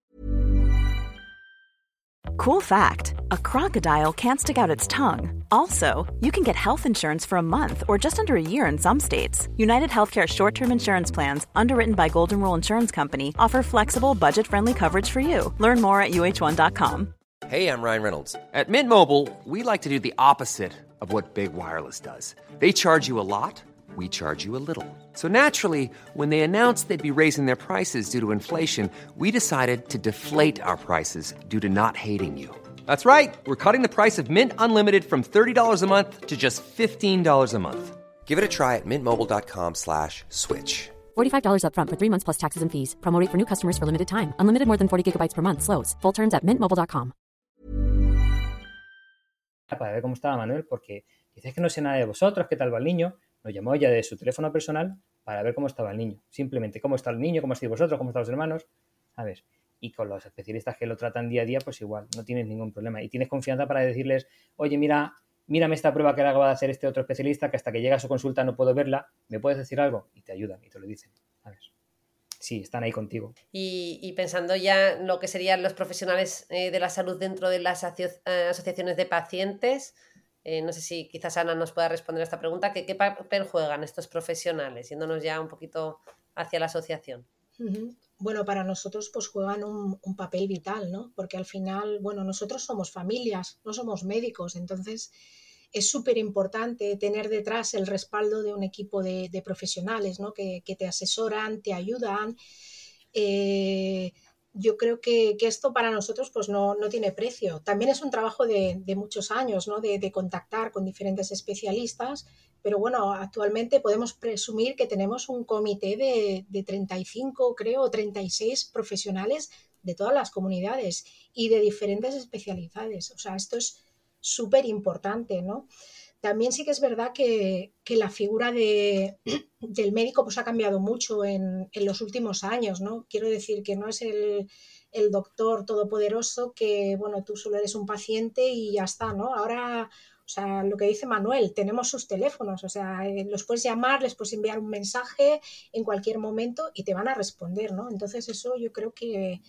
Cool fact a crocodile can't stick out its tongue. Also, you can get health insurance for a month or just under a year in some states. United Healthcare short term insurance plans, underwritten by Golden Rule Insurance Company, offer flexible, budget friendly coverage for you. Learn more at uh1.com. Hey, I'm Ryan Reynolds. At Mint Mobile, we like to do the opposite of what Big Wireless does. They charge you a lot, we charge you a little. So naturally, when they announced they'd be raising their prices due to inflation, we decided to deflate our prices due to not hating you. That's right. We're cutting the price of Mint Unlimited from $30 a month to just $15 a month. Give it a try at mintmobile.com slash switch. $45 up front for three months plus taxes and fees. Promote for new customers for limited time. Unlimited more than 40 gigabytes per month. Slows. Full terms at mintmobile.com. Ah, para ver cómo estaba Manuel, porque dices que no sé nada de vosotros, qué tal va el niño. Nos llamó ella de su teléfono personal para ver cómo estaba el niño. Simplemente cómo está el niño, cómo estáis vosotros, cómo están los hermanos. A ver, y con los especialistas que lo tratan día a día, pues igual, no tienes ningún problema. Y tienes confianza para decirles, oye, mira, mírame esta prueba que le acaba de hacer este otro especialista, que hasta que llega a su consulta no puedo verla, ¿me puedes decir algo? Y te ayudan y te lo dicen. A ver. Sí, están ahí contigo. Y, y pensando ya en lo que serían los profesionales eh, de la salud dentro de las aso eh, asociaciones de pacientes, eh, no sé si quizás Ana nos pueda responder a esta pregunta. ¿Qué, ¿Qué, papel juegan estos profesionales? Yéndonos ya un poquito hacia la asociación? Bueno, para nosotros pues juegan un, papel vital, ¿no? Porque al final, bueno, nosotros somos familias, no somos médicos, entonces es súper importante tener detrás el respaldo de un equipo de, profesionales, ¿no? Que, que, te asesoran, te ayudan. Eh, yo creo que, que, esto para nosotros pues no, no, tiene precio. También es un trabajo de, de muchos años, ¿no? de, de, contactar con diferentes especialistas, pero bueno, actualmente podemos presumir que tenemos un comité de, de 35, creo, 36 profesionales de todas las comunidades y de diferentes especialidades. O sea, esto es súper importante, ¿no? También sí que es verdad que, que la figura de, del médico pues, ha cambiado mucho en, en, los últimos años, ¿no? Quiero decir que no es el, el, doctor todopoderoso que, bueno, tú solo eres un paciente y ya está, ¿no? Ahora, o sea, lo que dice Manuel, tenemos sus teléfonos, o sea, eh, los puedes llamar, les puedes enviar un mensaje en cualquier momento y te van a responder, ¿no? Entonces eso yo creo que,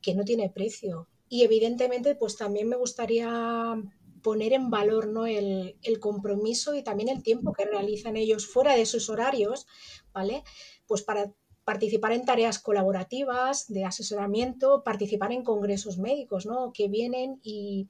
que no tiene precio. Y evidentemente, pues también me gustaría poner en valor ¿no? el, el, compromiso y también el tiempo que realizan ellos fuera de sus horarios, ¿vale? Pues para participar en tareas colaborativas de asesoramiento, participar en congresos médicos, ¿no? Que vienen y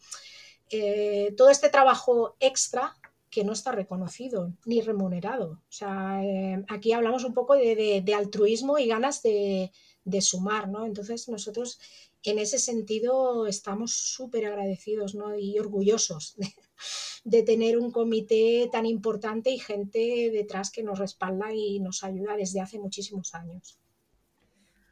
eh, todo este trabajo extra que no está reconocido ni remunerado. O sea, eh, aquí hablamos un poco de, de, de altruismo y ganas de, de, sumar, ¿no? Entonces nosotros en ese sentido estamos súper agradecidos ¿no? y orgullosos de, de, tener un comité tan importante y gente detrás que nos respalda y nos ayuda desde hace muchísimos años.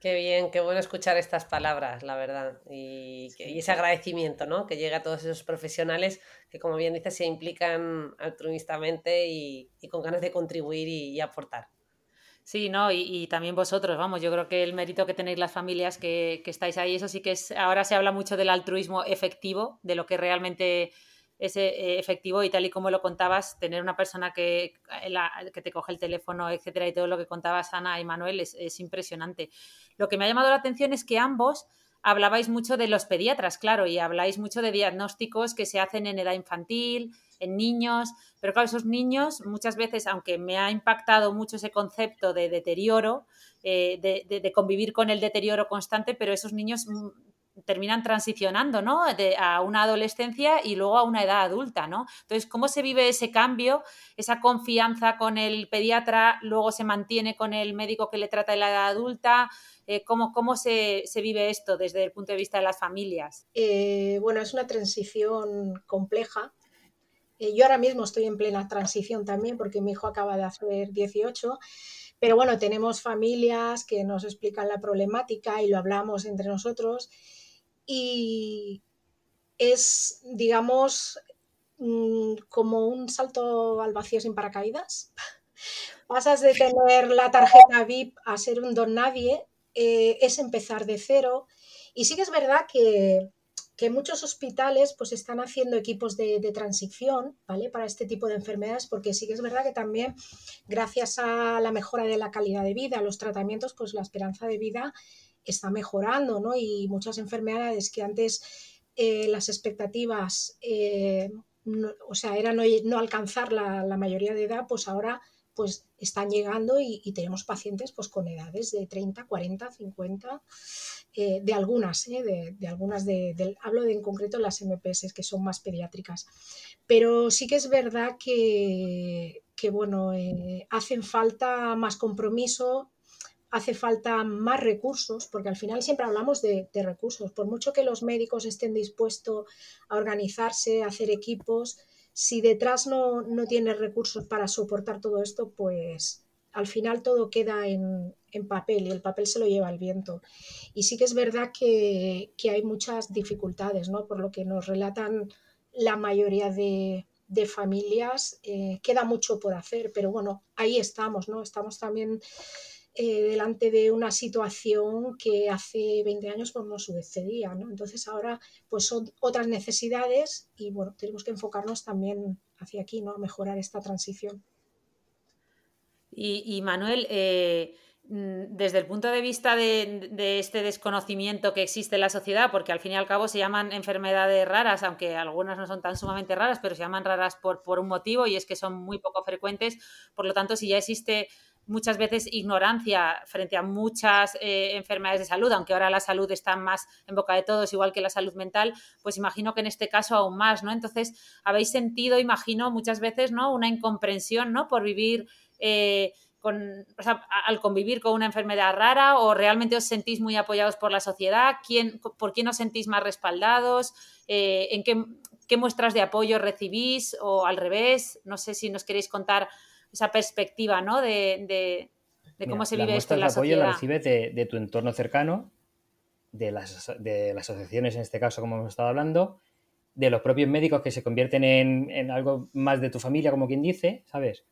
Qué bien, qué bueno escuchar estas palabras, la verdad, y, y, ese agradecimiento, ¿no? Que llega a todos esos profesionales que, como bien dices, se implican altruistamente y, y con ganas de contribuir y, y aportar. Sí, no, y, también vosotros, vamos, yo creo que el mérito que tenéis las familias que, que, estáis ahí, eso sí que es, ahora se habla mucho del altruismo efectivo, de lo que realmente es eh, efectivo y tal y como lo contabas, tener una persona que, la, que te coge el teléfono, etcétera, y todo lo que contabas Ana y Manuel es, es impresionante. Lo que me ha llamado la atención es que ambos hablabais mucho de los pediatras, claro, y habláis mucho de diagnósticos que se hacen en edad infantil, en niños, pero claro, esos niños muchas veces, aunque me ha impactado mucho ese concepto de deterioro, eh, de, convivir con el deterioro constante, pero esos niños terminan transicionando, ¿no? De, a una adolescencia y luego a una edad adulta, ¿no? Entonces, ¿cómo se vive ese cambio, esa confianza con el pediatra, luego se mantiene con el médico que le trata en la edad adulta? Eh, ¿Cómo, cómo se, se, vive esto desde el punto de vista de las familias? Eh, bueno, es una transición compleja. Yo ahora mismo estoy en plena transición también porque mi hijo acaba de hacer 18. Pero bueno, tenemos familias que nos explican la problemática y lo hablamos entre nosotros y es, digamos, mm, como un salto al vacío sin paracaídas. Pasas de tener la tarjeta VIP a ser un don nadie, eh, es empezar de cero. Y sí que es verdad que, que muchos hospitales pues están haciendo equipos de, de, transición, ¿vale? Para este tipo de enfermedades, porque sí que es verdad que también gracias a la mejora de la calidad de vida, los tratamientos, pues la esperanza de vida está mejorando, ¿no? Y muchas enfermedades que antes eh, las expectativas, eh, no, o sea, era no, no alcanzar la, la, mayoría de edad, pues ahora pues están llegando y, y, tenemos pacientes pues con edades de 30, 40, 50, eh, de algunas, ¿eh? de, algunas de, hablo de en concreto las MPS que son más pediátricas. Pero sí que es verdad que, que bueno, eh, hacen falta más compromiso, hace falta más recursos, porque al final siempre hablamos de, de, recursos. Por mucho que los médicos estén dispuestos a organizarse, a hacer equipos, si detrás no, no tienes recursos para soportar todo esto, pues al final todo queda en, en, papel y el papel se lo lleva el viento. Y sí que es verdad que, que hay muchas dificultades, ¿no? Por lo que nos relatan la mayoría de, de familias, eh, queda mucho por hacer, pero bueno, ahí estamos, ¿no? Estamos también eh, delante de una situación que hace 20 años pues, no sucedía. ¿no? Entonces ahora pues son otras necesidades y bueno, tenemos que enfocarnos también hacia aquí, ¿no? a mejorar esta transición. Y, y Manuel, eh, desde el punto de vista de, de, este desconocimiento que existe en la sociedad, porque al fin y al cabo se llaman enfermedades raras, aunque algunas no son tan sumamente raras, pero se llaman raras por, por un motivo y es que son muy poco frecuentes, por lo tanto, si ya existe muchas veces ignorancia frente a muchas eh, enfermedades de salud, aunque ahora la salud está más en boca de todos, igual que la salud mental, pues imagino que en este caso aún más, ¿no? Entonces, habéis sentido, imagino, muchas veces, ¿no? Una incomprensión, ¿no? Por vivir... Eh, con, o sea, al convivir con una enfermedad rara o realmente os sentís muy apoyados por la sociedad? ¿Quién, ¿Por quién os sentís más respaldados? Eh, ¿En qué, qué, muestras de apoyo recibís o al revés? No sé si nos queréis contar esa perspectiva ¿no? de, de, cómo se vive esto en la de apoyo la recibes de, tu entorno cercano, de las, de las asociaciones en este caso, como hemos estado hablando, de los propios médicos que se convierten en, en, algo más de tu familia, como quien dice, ¿sabes?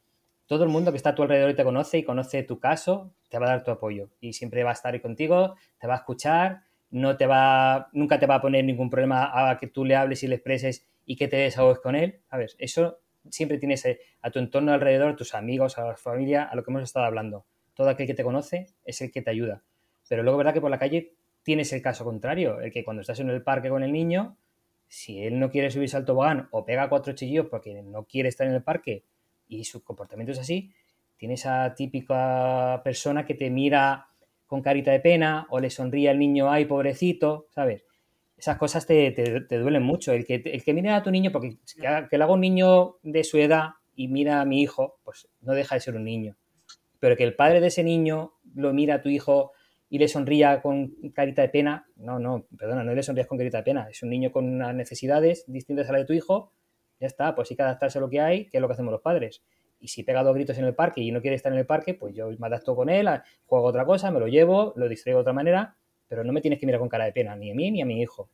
Todo el mundo que está a tu alrededor y te conoce y conoce tu caso, te va a dar tu apoyo y siempre va a estar ahí contigo, te va a escuchar, no te va, nunca te va a poner ningún problema a que tú le hables y le expreses y que te desahogues con él, ¿sabes? Eso siempre tienes a tu entorno alrededor, a tus amigos, a la familia, a lo que hemos estado hablando. Todo aquel que te conoce es el que te ayuda. Pero luego, verdad que por la calle tienes el caso contrario, el que cuando estás en el parque con el niño, si él no quiere subirse al tobogán o pega cuatro chillos porque no quiere estar en el parque y su comportamiento es así, tienes esa típica persona que te mira con carita de pena o le sonríe al niño, ay, pobrecito, ¿sabes? esas cosas te, duelen mucho. El que, el que mire a tu niño, porque que, lo haga un niño de su edad y mira a mi hijo, pues no deja de ser un niño. Pero que el padre de ese niño lo mira a tu hijo y le sonría con carita de pena, no, no, perdona, no le sonrías con carita de pena. Es un niño con unas necesidades distintas a las de tu hijo, ya está, pues hay que adaptarse a lo que hay, que es lo que hacemos los padres. Y si pega dos gritos en el parque y no quiere estar en el parque, pues yo me adapto con él, juego otra cosa, me lo llevo, lo distraigo de otra manera pero no me tienes que mirar con cara de pena, ni a mí ni a mi hijo.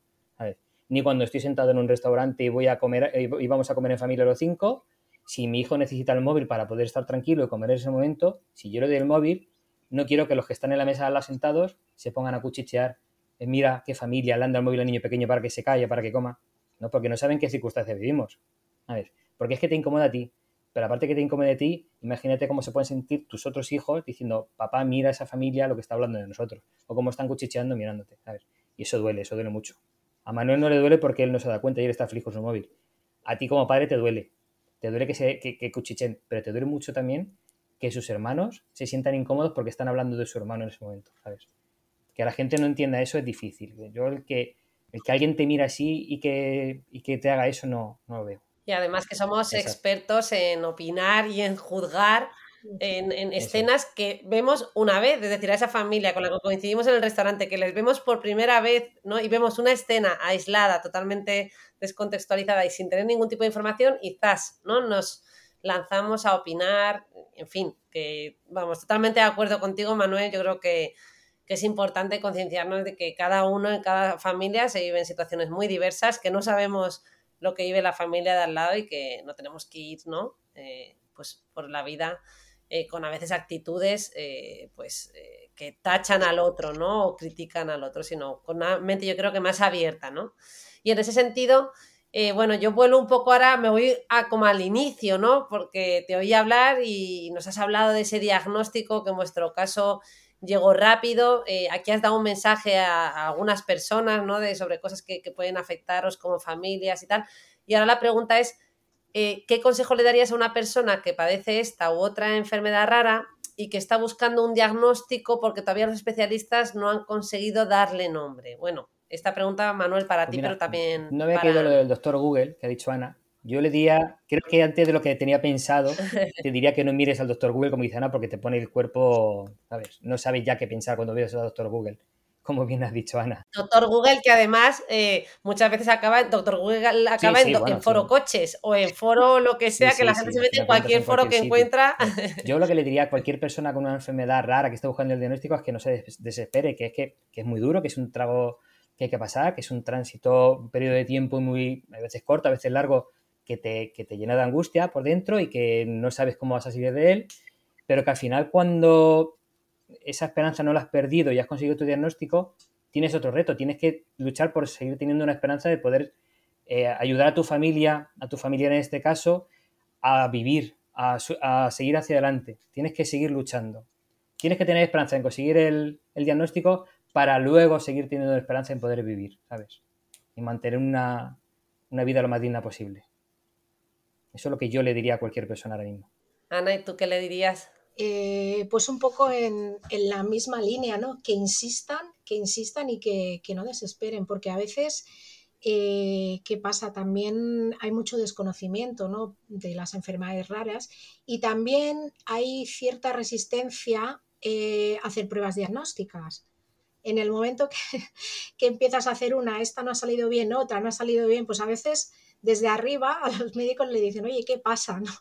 Ni cuando estoy sentado en un restaurante y voy a comer eh, y vamos a comer en familia los cinco, si mi hijo necesita el móvil para poder estar tranquilo y comer en ese momento, si yo le doy el móvil, no quiero que los que están en la mesa al sentados se pongan a cuchichear. Eh, mira qué familia, le anda el móvil al niño pequeño para que se calle, para que coma. No, porque no saben qué circunstancias vivimos. Ver, Porque es que te incomoda a ti. Pero aparte que te incomode a ti, imagínate cómo se pueden sentir tus otros hijos diciendo, papá, mira a esa familia lo que está hablando de nosotros. O cómo están cuchicheando mirándote. ¿sabes? Y eso duele, eso duele mucho. A Manuel no le duele porque él no se da cuenta y él está feliz con su móvil. A ti como padre te duele. Te duele que, se, que, cuchichen, pero te duele mucho también que sus hermanos se sientan incómodos porque están hablando de su hermano en ese momento, ¿sabes? Que la gente no entienda eso es difícil. Yo el que, el que alguien te mira así y que, y que te haga eso no, no lo veo. Y además que somos expertos en opinar y en juzgar en, escenas que vemos una vez, es decir, a esa familia con la que coincidimos en el restaurante, que les vemos por primera vez, ¿no? Y vemos una escena aislada, totalmente descontextualizada y sin tener ningún tipo de información, y quizás, ¿no? Nos lanzamos a opinar, en fin, que vamos, totalmente de acuerdo contigo, Manuel, yo creo que, que es importante concienciarnos de que cada uno en cada familia se vive en situaciones muy diversas, que no sabemos lo que vive la familia de al lado y que no tenemos que ir, ¿no? Eh, pues por la vida eh, con a veces actitudes, eh, pues que tachan al otro, ¿no? O critican al otro, sino con una mente yo creo que más abierta, ¿no? Y en ese sentido, bueno, yo vuelvo un poco ahora, me voy a como al inicio, ¿no? Porque te oí hablar y nos has hablado de ese diagnóstico que en vuestro caso llegó rápido. Eh, aquí has dado un mensaje a, algunas personas, ¿no? De, sobre cosas que, pueden afectaros como familias y tal. Y ahora la pregunta es, eh, ¿qué consejo le darías a una persona que padece esta u otra enfermedad rara y que está buscando un diagnóstico porque todavía los especialistas no han conseguido darle nombre? Bueno, esta pregunta, Manuel, para pues ti, pero también... No me ha quedado lo del doctor Google, que ha dicho Ana, yo le diría, creo que antes de lo que tenía pensado, te diría que no mires al doctor Google como dice Ana, porque te pone el cuerpo, ¿sabes? No sabes ya qué pensar cuando ves al doctor Google, como bien has dicho Ana. Doctor Google, que además eh, muchas veces acaba, doctor Google acaba en, foro coches o en foro lo que sea, que la gente se mete en cualquier foro que encuentra. Yo lo que le diría a cualquier persona con una enfermedad rara que esté buscando el diagnóstico es que no se desespere, que es que, que es muy duro, que es un trago que hay que pasar, que es un tránsito, un periodo de tiempo muy, a veces corto, a veces largo, que te, llena de angustia por dentro y que no sabes cómo vas a salir de él, pero que al final cuando esa esperanza no la has perdido y has conseguido tu diagnóstico, tienes otro reto, tienes que luchar por seguir teniendo una esperanza de poder eh, ayudar a tu familia, a tu familia en este caso, a vivir, a, seguir hacia adelante. Tienes que seguir luchando. Tienes que tener esperanza en conseguir el, el diagnóstico para luego seguir teniendo esperanza en poder vivir, ¿sabes? Y mantener una, una vida lo más digna posible. Eso es lo que yo le diría a cualquier persona ahora mismo. Ana, ¿y tú qué le dirías? eh, pues un poco en, la misma línea, ¿no? Que insistan, que insistan y que, no desesperen, porque a veces, eh, ¿qué pasa? También hay mucho desconocimiento, ¿no? De las enfermedades raras y también hay cierta resistencia eh, a hacer pruebas diagnósticas. En el momento que, que empiezas a hacer una, esta no ha salido bien, otra no ha salido bien, pues a veces desde arriba a los médicos le dicen, oye, ¿qué pasa? ¿no?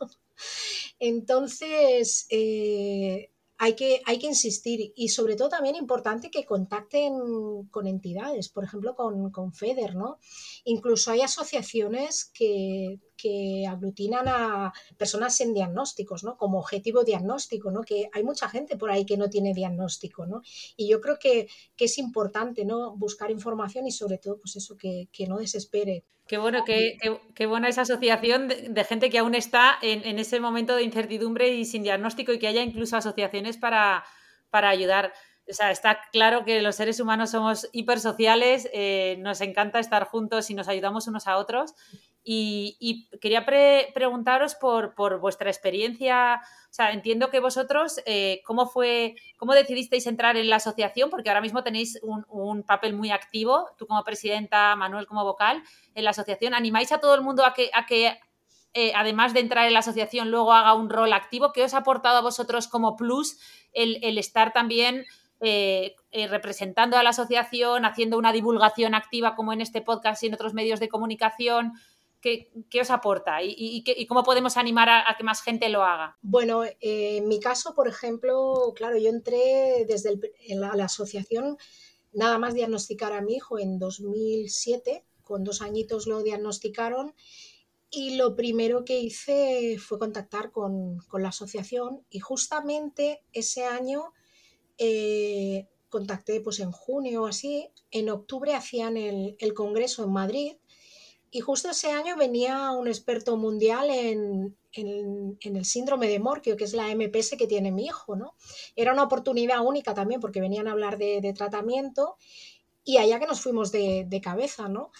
Entonces, eh, hay que, hay que insistir y sobre todo también importante que contacten con entidades, por ejemplo con, con FEDER, ¿no? Incluso hay asociaciones que, que, aglutinan a personas sin diagnósticos, ¿no? Como objetivo diagnóstico, ¿no? Que hay mucha gente por ahí que no tiene diagnóstico, ¿no? Y yo creo que, que es importante, ¿no? Buscar información y sobre todo, pues eso, que, que no desespere. Qué bueno, qué, qué, buena esa asociación de, gente que aún está en, ese momento de incertidumbre y sin diagnóstico y que haya incluso asociaciones para, para ayudar. O sea, está claro que los seres humanos somos hipersociales, eh, nos encanta estar juntos y nos ayudamos unos a otros y, quería preguntaros por, vuestra experiencia. O sea, entiendo que vosotros, eh, ¿cómo fue, cómo decidisteis entrar en la asociación? Porque ahora mismo tenéis un, papel muy activo, tú como presidenta, Manuel como vocal, en la asociación. ¿Animáis a todo el mundo a que, a que eh, además de entrar en la asociación, luego haga un rol activo? ¿Qué os ha aportado a vosotros como plus el, estar también eh, representando a la asociación, haciendo una divulgación activa como en este podcast y en otros medios de comunicación? ¿Qué, os aporta y, cómo podemos animar a, que más gente lo haga? Bueno, eh, en mi caso, por ejemplo, claro, yo entré desde la, asociación nada más diagnosticar a mi hijo en 2007, con dos añitos lo diagnosticaron y lo primero que hice fue contactar con, la asociación y justamente ese año eh, contacté pues en junio o así, en octubre hacían el, el congreso en Madrid y justo ese año venía un experto mundial en, el síndrome de Morquio, que es la MPS que tiene mi hijo, ¿no? Era una oportunidad única también porque venían a hablar de, tratamiento y allá que nos fuimos de, de cabeza, ¿no?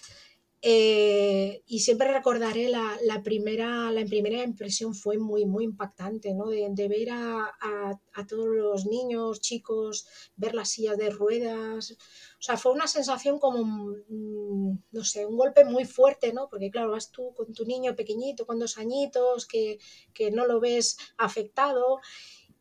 Eh, y siempre recordaré la, primera, la primera impresión fue muy, muy impactante, ¿no? De, ver a, todos los niños, chicos, ver las sillas de ruedas. O sea, fue una sensación como, mm, no sé, un golpe muy fuerte, ¿no? Porque claro, vas tú con tu niño pequeñito, con dos añitos, que, que no lo ves afectado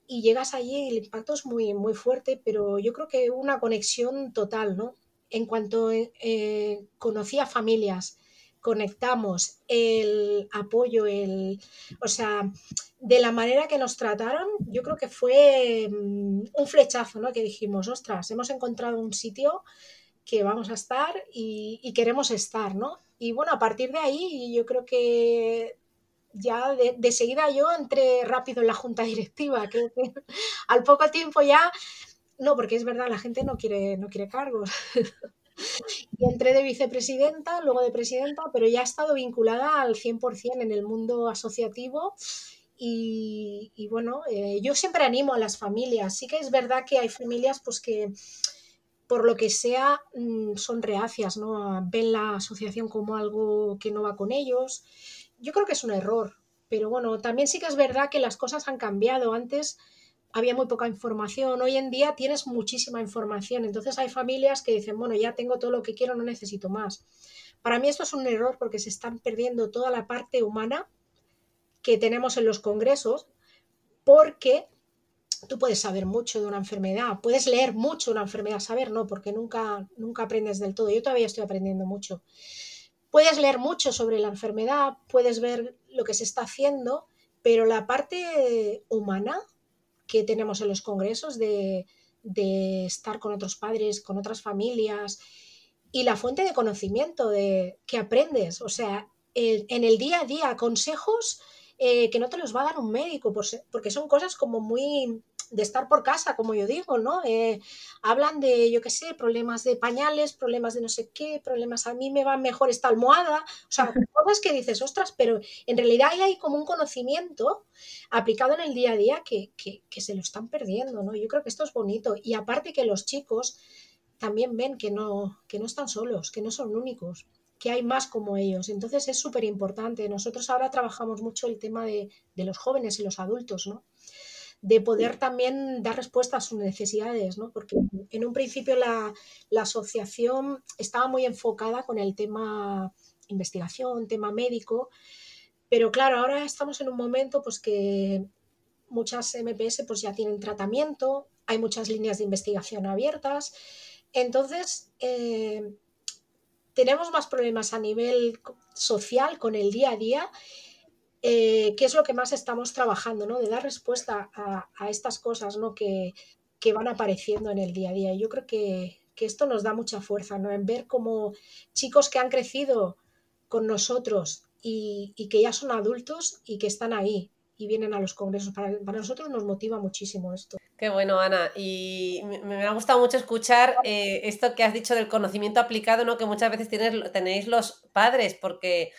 y llegas allí y el impacto es muy, muy fuerte, pero yo creo que una conexión total, ¿no? En cuanto eh, conocí a familias, conectamos el apoyo, el, o sea, de la manera que nos trataron, yo creo que fue mm, un flechazo, ¿no? Que dijimos, ostras, hemos encontrado un sitio que vamos a estar y, queremos estar, ¿no? Y bueno, a partir de ahí yo creo que ya de, seguida yo entré rápido en la junta directiva, que al poco tiempo ya no, porque es verdad, la gente no quiere, no quiere cargos. y entré de vicepresidenta, luego de presidenta, pero ya he estado vinculada al 100% en el mundo asociativo. Y, bueno, eh, yo siempre animo a las familias. Sí que es verdad que hay familias pues que por lo que sea mm, son reacias, ¿no? Ven la asociación como algo que no va con ellos. Yo creo que es un error, pero bueno, también sí que es verdad que las cosas han cambiado. Antes había muy poca información. Hoy en día tienes muchísima información. Entonces hay familias que dicen, bueno, ya tengo todo lo que quiero, no necesito más. Para mí esto es un error porque se están perdiendo toda la parte humana que tenemos en los congresos porque tú puedes saber mucho de una enfermedad, puedes leer mucho una enfermedad, saber no, porque nunca, nunca aprendes del todo. Yo todavía estoy aprendiendo mucho. Puedes leer mucho sobre la enfermedad, puedes ver lo que se está haciendo, pero la parte humana que tenemos en los congresos de, estar con otros padres, con otras familias y la fuente de conocimiento de que aprendes, o sea, en el día a día, consejos eh, que no te los va a dar un médico, porque son cosas como muy de estar por casa, como yo digo, ¿no? Eh, hablan de, yo qué sé, problemas de pañales, problemas de no sé qué, problemas, a mí me va mejor esta almohada, o sea, cosas que dices, ostras, pero en realidad hay como un conocimiento aplicado en el día a día que, que se lo están perdiendo, ¿no? Yo creo que esto es bonito y aparte que los chicos también ven que no, que no están solos, que no son únicos que hay más como ellos. Entonces es súper importante. Nosotros ahora trabajamos mucho el tema de, de, los jóvenes y los adultos, ¿no? De poder también dar respuesta a sus necesidades, ¿no? Porque en un principio la, la asociación estaba muy enfocada con el tema investigación, tema médico, pero claro, ahora estamos en un momento pues que muchas MPS pues ya tienen tratamiento, hay muchas líneas de investigación abiertas, entonces eh, tenemos más problemas a nivel social con el día a día, eh, que es lo que más estamos trabajando, ¿no? De dar respuesta a, estas cosas, ¿no? Que, que, van apareciendo en el día a día. Y yo creo que, que esto nos da mucha fuerza, ¿no? En ver como chicos que han crecido con nosotros y, y, que ya son adultos y que están ahí y vienen a los congresos. Para, nosotros nos motiva muchísimo esto. Qué bueno, Ana. Y me, ha gustado mucho escuchar eh, esto que has dicho del conocimiento aplicado, ¿no? Que muchas veces tenéis los padres, porque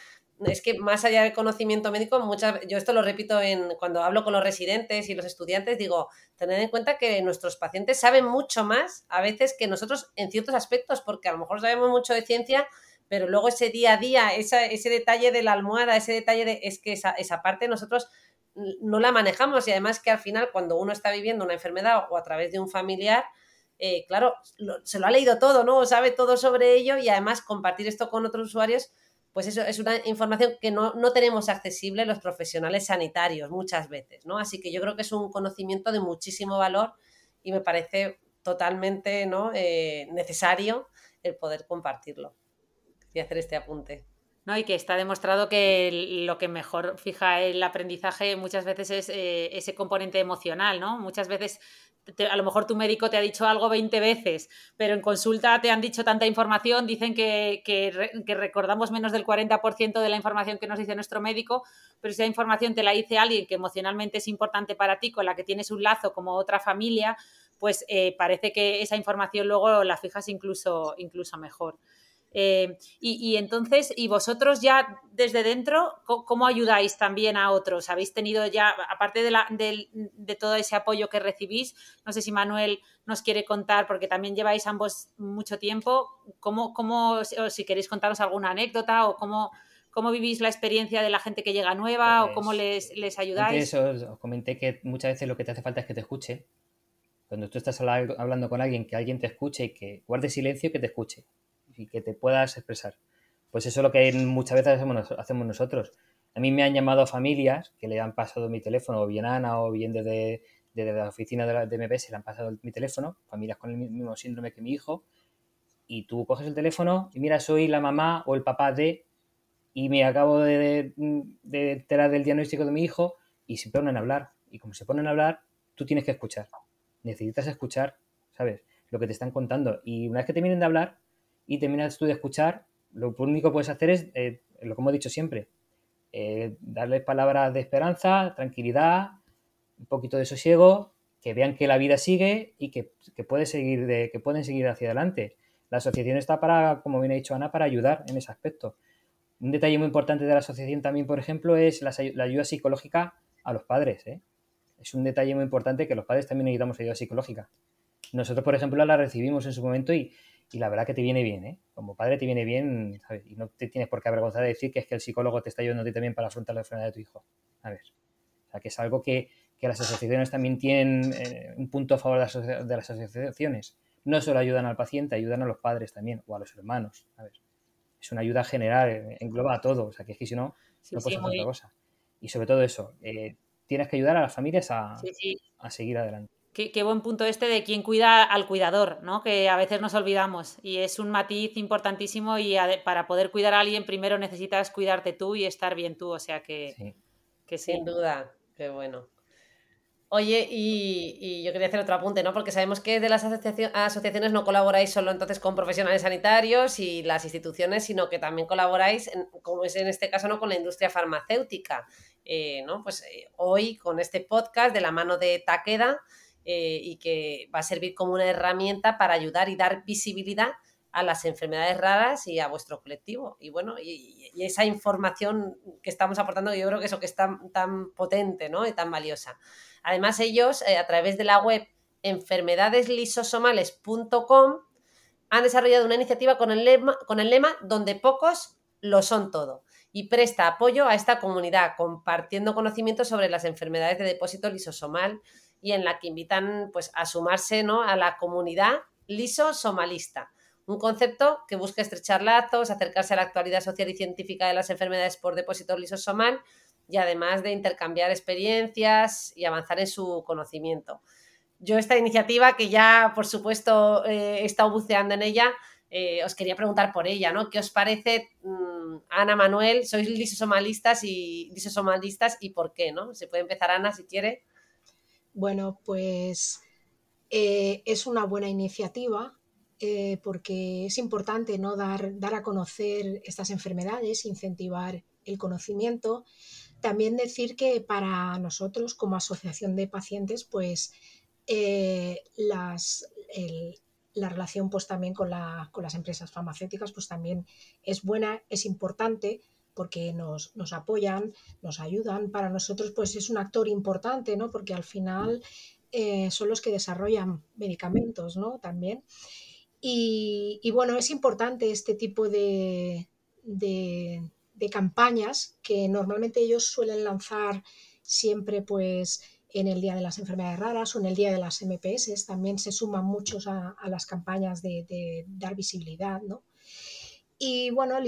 es que más allá del conocimiento médico, muchas, yo esto lo repito en, cuando hablo con los residentes y los estudiantes, digo, tened en cuenta que nuestros pacientes saben mucho más a veces que nosotros en ciertos aspectos, porque a lo mejor sabemos mucho de ciencia, pero luego ese día a día, esa, ese detalle de la almohada, ese detalle de, es que esa, esa parte nosotros no la manejamos y además que al final cuando uno está viviendo una enfermedad o a través de un familiar, eh, claro, se lo ha leído todo, ¿no? Sabe todo sobre ello y además compartir esto con otros usuarios, pues eso es una información que no, no, tenemos accesible los profesionales sanitarios muchas veces, ¿no? Así que yo creo que es un conocimiento de muchísimo valor y me parece totalmente ¿no? Eh, necesario el poder compartirlo y hacer este apunte. ¿no? Y que está demostrado que lo que mejor fija el aprendizaje muchas veces es eh, ese componente emocional, ¿no? Muchas veces a lo mejor tu médico te ha dicho algo 20 veces, pero en consulta te han dicho tanta información, dicen que, que, que recordamos menos del 40% de la información que nos dice nuestro médico, pero si esa información te la dice alguien que emocionalmente es importante para ti, con la que tienes un lazo como otra familia, pues eh, parece que esa información luego la fijas incluso, incluso mejor. Eh, y, entonces, ¿y vosotros ya desde dentro, cómo ayudáis también a otros? ¿Habéis tenido ya, aparte de, la, de, todo ese apoyo que recibís, no sé si Manuel nos quiere contar, porque también lleváis ambos mucho tiempo, ¿cómo, cómo si queréis contaros alguna anécdota o cómo, cómo vivís la experiencia de la gente que llega nueva o pues, cómo les, les ayudáis? Antes os comenté que muchas veces lo que te hace falta es que te escuche. Cuando tú estás hablando con alguien, que alguien te escuche y que guarde silencio y que te escuche y que te puedas expresar. Pues eso es lo que muchas veces hacemos, nosotros. A mí me han llamado familias que le han pasado mi teléfono, o bien Ana, o bien desde, la oficina de, la, de MPS le han pasado mi teléfono, familias con el mismo síndrome que mi hijo, y tú coges el teléfono y mira, soy la mamá o el papá de, y me acabo de, de enterar del diagnóstico de mi hijo, y se ponen a hablar. Y como se ponen a hablar, tú tienes que escuchar. Necesitas escuchar, ¿sabes? Lo que te están contando. Y una vez que te vienen de hablar, y terminas tú de escuchar, lo único que puedes hacer es, eh, lo que hemos dicho siempre, eh, darles palabras de esperanza, tranquilidad, un poquito de sosiego, que vean que la vida sigue y que, puede seguir que pueden seguir hacia adelante. La asociación está para, como bien ha dicho Ana, para ayudar en ese aspecto. Un detalle muy importante de la asociación también, por ejemplo, es la, ayuda psicológica a los padres. ¿eh? Es un detalle muy importante que los padres también necesitamos ayuda psicológica. Nosotros, por ejemplo, la recibimos en su momento y, y la verdad que te viene bien, ¿eh? Como padre te viene bien, ¿sabes? Y no te tienes por qué avergonzar de decir que es que el psicólogo te está ayudando a ti también para afrontar la enfermedad de tu hijo. A ver. O sea, que es algo que, que las asociaciones también tienen eh, un punto a favor de las, de las, asociaciones. No solo ayudan al paciente, ayudan a los padres también, o a los hermanos. A ver. Es una ayuda general, eh, engloba a todo. O sea, que es que si no, no puedes hacer otra cosa. Y sobre todo eso, eh, tienes que ayudar a las familias a, a seguir adelante. Qué, buen punto este de quien cuida al cuidador, ¿no? Que a veces nos olvidamos y es un matiz importantísimo y para poder cuidar a alguien primero necesitas cuidarte tú y estar bien tú, o sea que, que sin duda, qué bueno. Oye, y, yo quería hacer otro apunte, ¿no? Porque sabemos que de las asociaciones no colaboráis solo entonces con profesionales sanitarios y las instituciones, sino que también colaboráis, como es en este caso, ¿no? Con la industria farmacéutica. Eh, ¿no? Pues eh, hoy con este podcast de la mano de Taqueda eh, y que va a servir como una herramienta para ayudar y dar visibilidad a las enfermedades raras y a vuestro colectivo. Y bueno, y, esa información que estamos aportando, yo creo que eso que es tan, tan potente ¿no? y tan valiosa. Además, ellos, eh, a través de la web enfermedadeslisosomales.com, han desarrollado una iniciativa con el, lema, con el lema donde pocos lo son todo y presta apoyo a esta comunidad, compartiendo conocimientos sobre las enfermedades de depósito lisosomal y en la que invitan pues, a sumarse ¿no? a la comunidad liso-somalista. Un concepto que busca estrechar lazos, acercarse a la actualidad social y científica de las enfermedades por depósito lisosomal y además de intercambiar experiencias y avanzar en su conocimiento. Yo esta iniciativa, que ya por supuesto eh, he estado buceando en ella, eh, os quería preguntar por ella, ¿no? ¿Qué os parece, mm, Ana Manuel? ¿Sois lisosomalistas y lisosomalistas y por qué, no? Se puede empezar Ana si quiere. Bueno, pues eh, es una buena iniciativa eh, porque es importante ¿no? dar, dar a conocer estas enfermedades, incentivar el conocimiento. También decir que para nosotros como asociación de pacientes, pues las, la relación pues también con, las empresas farmacéuticas pues también es buena, es importante porque nos, apoyan, nos ayudan. Para nosotros pues es un actor importante, ¿no? Porque al final eh, son los que desarrollan medicamentos, ¿no? También. Y, bueno, es importante este tipo de, campañas que normalmente ellos suelen lanzar siempre pues en el Día de las Enfermedades Raras o en el Día de las MPS. También se suman muchos a, las campañas de, dar visibilidad. ¿no? Y bueno,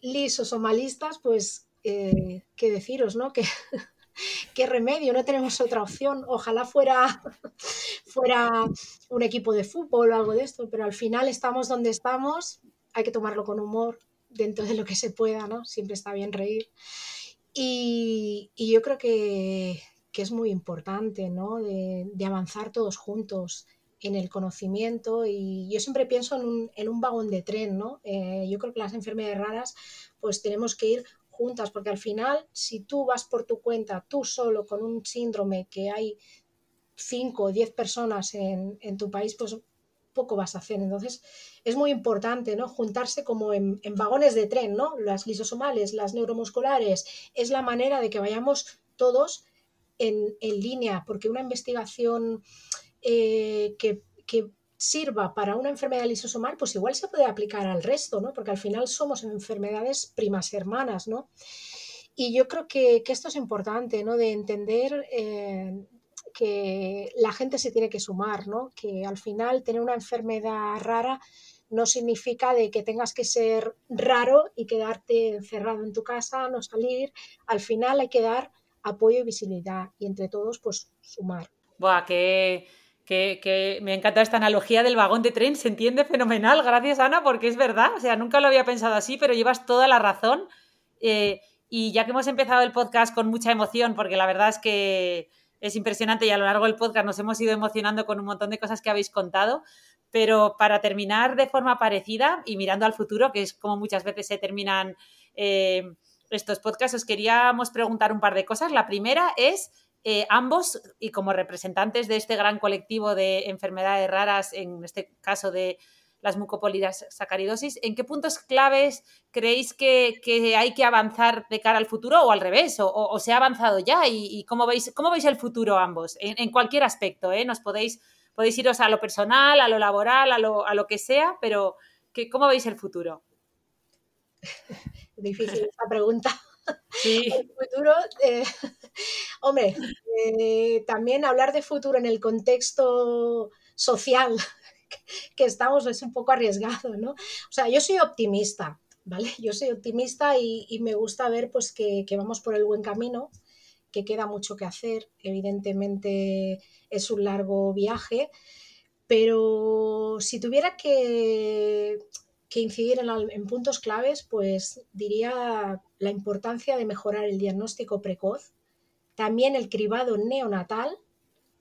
lisosomalistas, pues, eh, ¿qué deciros? ¿no? ¿Qué remedio? No tenemos otra opción. Ojalá fuera, fuera un equipo de fútbol o algo de esto, pero al final estamos donde estamos. Hay que tomarlo con humor dentro de lo que se pueda, ¿no? Siempre está bien reír. y yo creo que, que es muy importante, ¿no? De, avanzar todos juntos en el conocimiento y yo siempre pienso en un, vagón de tren, ¿no? Eh, yo creo que las enfermedades raras pues tenemos que ir juntas porque al final si tú vas por tu cuenta, tú solo con un síndrome que hay 5 o 10 personas en, tu país, pues poco vas a hacer. Entonces, es muy importante, ¿no? Juntarse como en, en, vagones de tren, ¿no? Las lisosomales, las neuromusculares, es la manera de que vayamos todos en, línea, porque una investigación eh, que, sirva para una enfermedad lisosomal, pues igual se puede aplicar al resto, ¿no? Porque al final somos enfermedades primas hermanas, ¿no? Y yo creo que, esto es importante, ¿no? De entender eh, que la gente se tiene que sumar, ¿no? Que al final tener una enfermedad rara no significa de que tengas que ser raro y quedarte encerrado en tu casa, no salir. Al final hay que dar apoyo y visibilidad y entre todos pues sumar. Buah, que, me encanta esta analogía del vagón de tren, se entiende fenomenal, gracias Ana, porque es verdad, o sea, nunca lo había pensado así, pero llevas toda la razón. Eh, y ya que hemos empezado el podcast con mucha emoción, porque la verdad es que es impresionante y a lo largo del podcast nos hemos ido emocionando con un montón de cosas que habéis contado, pero para terminar de forma parecida y mirando al futuro, que es como muchas veces se terminan eh, estos podcasts, os queríamos preguntar un par de cosas. La primera es, eh, ambos, y como representantes de este gran colectivo de enfermedades raras, en este caso de las mucopolisacaridosis, ¿en qué puntos claves creéis que, hay que avanzar de cara al futuro o al revés? ¿O, se ha avanzado ya? ¿Y, cómo, veis, cómo veis el futuro ambos? En, cualquier aspecto, ¿eh? Nos podéis, podéis iros a lo personal, a lo laboral, a lo, a lo que sea, pero ¿cómo veis el futuro? difícil esta pregunta. Sí. El futuro, eh, hombre, eh, también hablar de futuro en el contexto social que estamos es un poco arriesgado, ¿no? O sea, yo soy optimista, ¿vale? Yo soy optimista y, me gusta ver pues que, que, vamos por el buen camino, que queda mucho que hacer. Evidentemente es un largo viaje, pero si tuviera que que incidir en, puntos claves, pues diría la importancia de mejorar el diagnóstico precoz, también el cribado neonatal,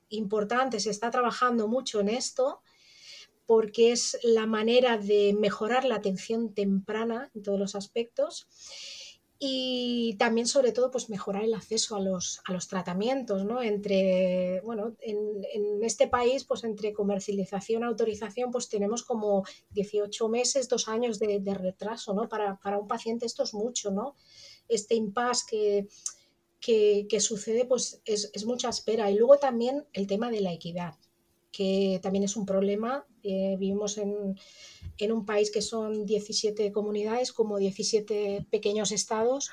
importante, se está trabajando mucho en esto, porque es la manera de mejorar la atención temprana en todos los aspectos y también sobre todo pues mejorar el acceso a los, a los tratamientos, ¿no? Entre, bueno, en, en, este país pues entre comercialización autorización pues tenemos como 18 meses, dos años de, de retraso, ¿no? Para, para, un paciente esto es mucho, ¿no? Este impasse que, que, que sucede pues es, es, mucha espera y luego también el tema de la equidad, que también es un problema, eh, vivimos en en un país que son 17 comunidades, como 17 pequeños estados.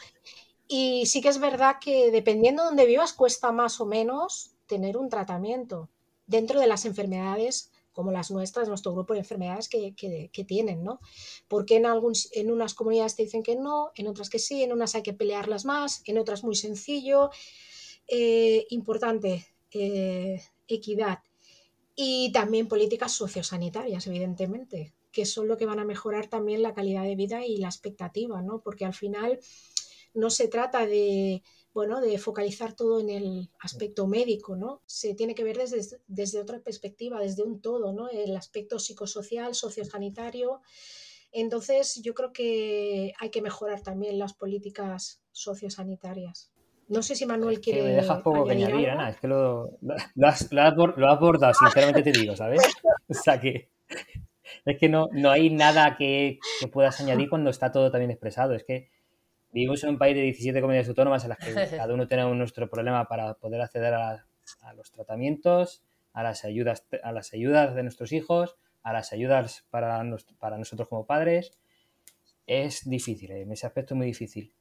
Y sí que es verdad que dependiendo de donde vivas cuesta más o menos tener un tratamiento dentro de las enfermedades como las nuestras, nuestro grupo de enfermedades que, tienen, ¿no? Porque en, algún, en unas comunidades te dicen que no, en otras que sí, en unas hay que pelearlas más, en otras muy sencillo. Eh, importante, eh, equidad. Y también políticas sociosanitarias, evidentemente, que son lo que van a mejorar también la calidad de vida y la expectativa, ¿no? Porque al final no se trata de, bueno, de focalizar todo en el aspecto médico, ¿no? Se tiene que ver desde, desde otra perspectiva, desde un todo, ¿no? El aspecto psicosocial, sociosanitario. Entonces, yo creo que hay que mejorar también las políticas sociosanitarias. No sé si Manuel quiere. Que me dejas poco que añadir, Ana. Es que lo, lo, has, lo, abordado, sinceramente te digo, ¿sabes? O sea que. Es que no, no hay nada que, que puedas añadir cuando está todo también expresado. Es que vivimos en un país de 17 comunidades autónomas en las que cada uno tiene nuestro problema para poder acceder a, los tratamientos, a las, ayudas, a las ayudas de nuestros hijos, a las ayudas para, para nosotros como padres. Es difícil, eh, en ese aspecto es muy difícil.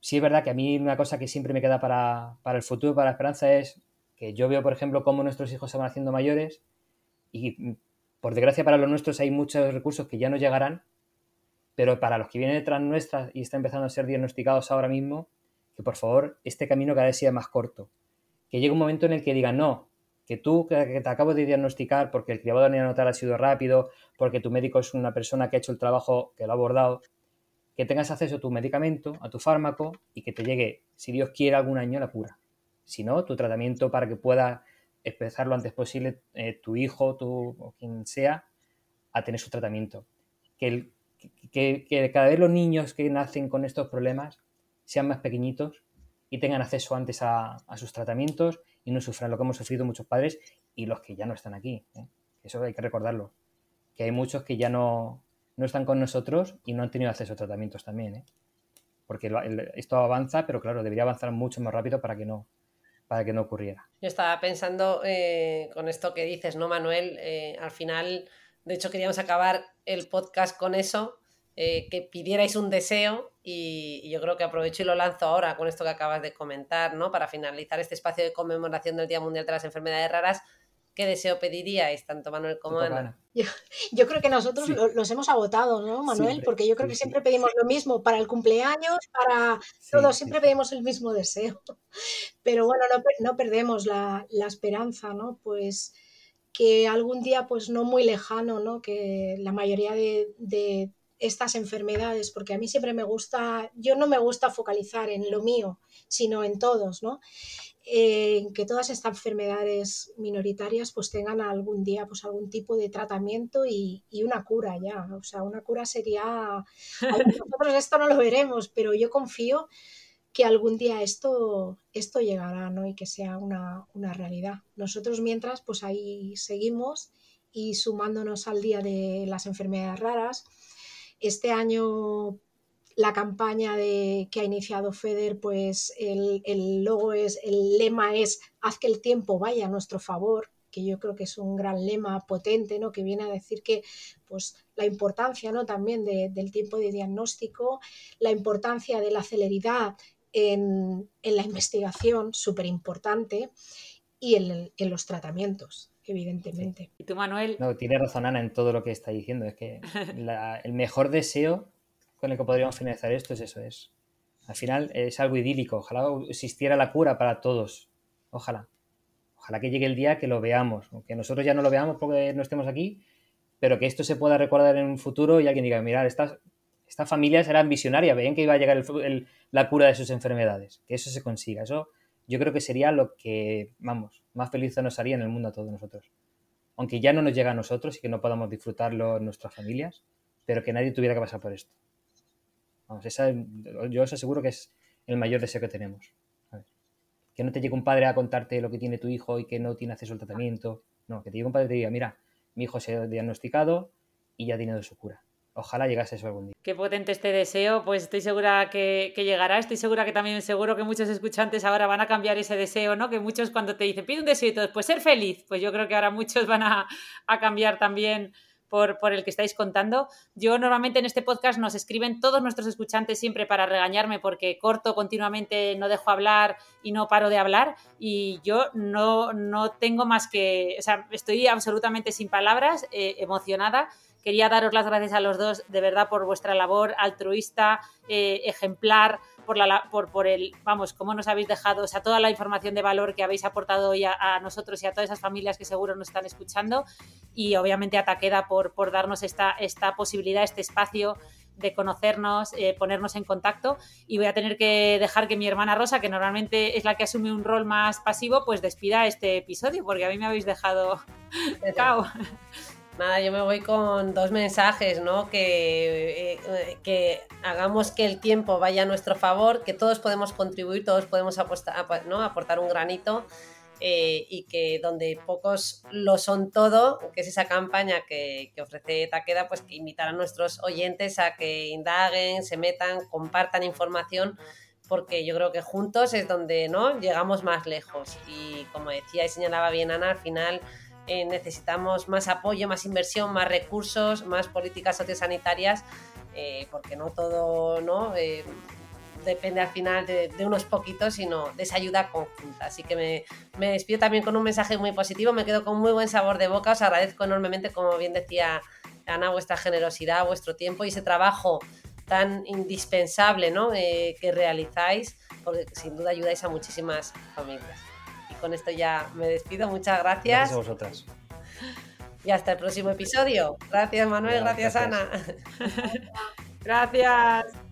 Sí es verdad que a mí una cosa que siempre me queda para, para el futuro, para la esperanza, es que yo veo, por ejemplo, cómo nuestros hijos se van haciendo mayores y, por desgracia para los nuestros, hay muchos recursos que ya no llegarán pero para los que vienen detrás nuestras y están empezando a ser diagnosticados ahora mismo, que por favor este camino cada vez sea más corto. Que llegue un momento en el que digan, no, que tú que te acabo de diagnosticar porque el cribado neonatal ha sido rápido, porque tu médico es una persona que ha hecho el trabajo, que lo ha abordado, que tengas acceso a tu medicamento, a tu fármaco y que te llegue, si Dios quiere, algún año la cura. Si no, tu tratamiento para que pueda empezar lo antes posible eh, tu hijo, tu o quien sea, a tener su tratamiento. Que el, que, cada vez los niños que nacen con estos problemas sean más pequeñitos y tengan acceso antes a, sus tratamientos y no sufran lo que hemos sufrido muchos padres y los que ya no están aquí. ¿eh? Eso hay que recordarlo. Que hay muchos que ya no, no, están con nosotros y no han tenido acceso a tratamientos también. ¿eh? Porque esto avanza, pero claro, debería avanzar mucho más rápido para que no, para que no ocurriera. Yo estaba pensando eh, con esto que dices, ¿no, Manuel? al final de hecho, queríamos acabar el podcast con eso, eh, que pidierais un deseo y, yo creo que aprovecho y lo lanzo ahora con esto que acabas de comentar, ¿no? Para finalizar este espacio de conmemoración del Día Mundial de las Enfermedades Raras. ¿Qué deseo pediríais, tanto Manuel como Ana? Yo, creo que nosotros los hemos agotado, ¿no, Manuel? Porque yo creo que siempre pedimos lo mismo para el cumpleaños, para todo, siempre pedimos el mismo deseo. Pero bueno, no, no perdemos la, la, esperanza, ¿no? Pues que algún día, pues no muy lejano, ¿no? que la mayoría de, estas enfermedades, porque a mí siempre me gusta, yo no me gusta focalizar en lo mío, sino en todos, ¿no? En que todas estas enfermedades minoritarias pues tengan algún día pues algún tipo de tratamiento y, y una cura ya. O sea, una cura sería... Nosotros esto no lo veremos, pero yo confío que algún día esto, esto llegará ¿no? y que sea una, realidad. Nosotros mientras, pues ahí seguimos y sumándonos al Día de las Enfermedades Raras. Este año la campaña de, que ha iniciado FEDER, pues el, el, logo es, el lema es haz que el tiempo vaya a nuestro favor, que yo creo que es un gran lema potente, ¿no? que viene a decir que pues, la importancia ¿no? también del tiempo de diagnóstico, la importancia de la celeridad en, la investigación, súper importante, y en, los tratamientos, evidentemente. ¿Y tú, Manuel? No, tiene razón Ana en todo lo que está diciendo. Es que el mejor deseo con el que podríamos finalizar esto es eso, es. Al final es algo idílico. Ojalá existiera la cura para todos. Ojalá. Ojalá que llegue el día que lo veamos. Aunque nosotros ya no lo veamos porque no estemos aquí, pero que esto se pueda recordar en un futuro y alguien diga, mirad, estas esta familia será visionaria, veían que iba a llegar la cura de sus enfermedades, que eso se consiga. Eso yo creo que sería lo que, vamos, más feliz nos haría en el mundo a todos nosotros. Aunque ya no nos llega a nosotros y que no podamos disfrutarlo en nuestras familias, pero que nadie tuviera que pasar por esto. Vamos, yo os aseguro que es el mayor deseo que tenemos. Que no te llegue un padre a contarte lo que tiene tu hijo y que no tiene acceso al tratamiento. No, que te llegue un padre y te diga, mira, mi hijo se ha diagnosticado y ya tiene su cura ojalá llegase eso algún día. Qué potente este deseo, pues estoy segura que, llegará, estoy segura que también seguro que muchos escuchantes ahora van a cambiar ese deseo, ¿no? Que muchos cuando te dicen pide un deseo y todo, pues ser feliz, pues yo creo que ahora muchos van a, cambiar también por, el que estáis contando. Yo normalmente en este podcast nos escriben todos nuestros escuchantes siempre para regañarme porque corto continuamente, no dejo hablar y no paro de hablar y yo no, no tengo más que, o sea, estoy absolutamente sin palabras, eh, emocionada Quería daros las gracias a los dos, de verdad, por vuestra labor altruista, eh, ejemplar, por, la, por, por el, vamos, cómo nos habéis dejado, o sea, toda la información de valor que habéis aportado hoy a, nosotros y a todas esas familias que seguro nos están escuchando. Y obviamente a Taqueda por, por darnos esta, esta posibilidad, este espacio de conocernos, eh, ponernos en contacto y voy a tener que dejar que mi hermana Rosa, que normalmente es la que asume un rol más pasivo, pues despida este episodio porque a mí me habéis dejado cao. Nada, yo me voy con dos mensajes, ¿no? Que, eh, que hagamos que el tiempo vaya a nuestro favor, que todos podemos contribuir, todos podemos ¿no? aportar un granito eh, y que donde pocos lo son todo, que es esa campaña que, que ofrece Taqueda, pues que invitar a nuestros oyentes a que indaguen, se metan, compartan información porque yo creo que juntos es donde no llegamos más lejos y como decía y señalaba bien Ana al final eh, necesitamos más apoyo, más inversión, más recursos, más políticas sociosanitarias, eh, porque no todo ¿no? Eh, depende al final de, unos poquitos, sino de esa ayuda conjunta. Así que me, me, despido también con un mensaje muy positivo, me quedo con muy buen sabor de boca, os agradezco enormemente, como bien decía Ana, vuestra generosidad, vuestro tiempo y ese trabajo tan indispensable ¿no? que realizáis, porque sin duda ayudáis a muchísimas familias con esto ya me despido. Muchas gracias. Gracias a vosotras. Y hasta el próximo episodio. Gracias Manuel, gracias, Ana. gracias.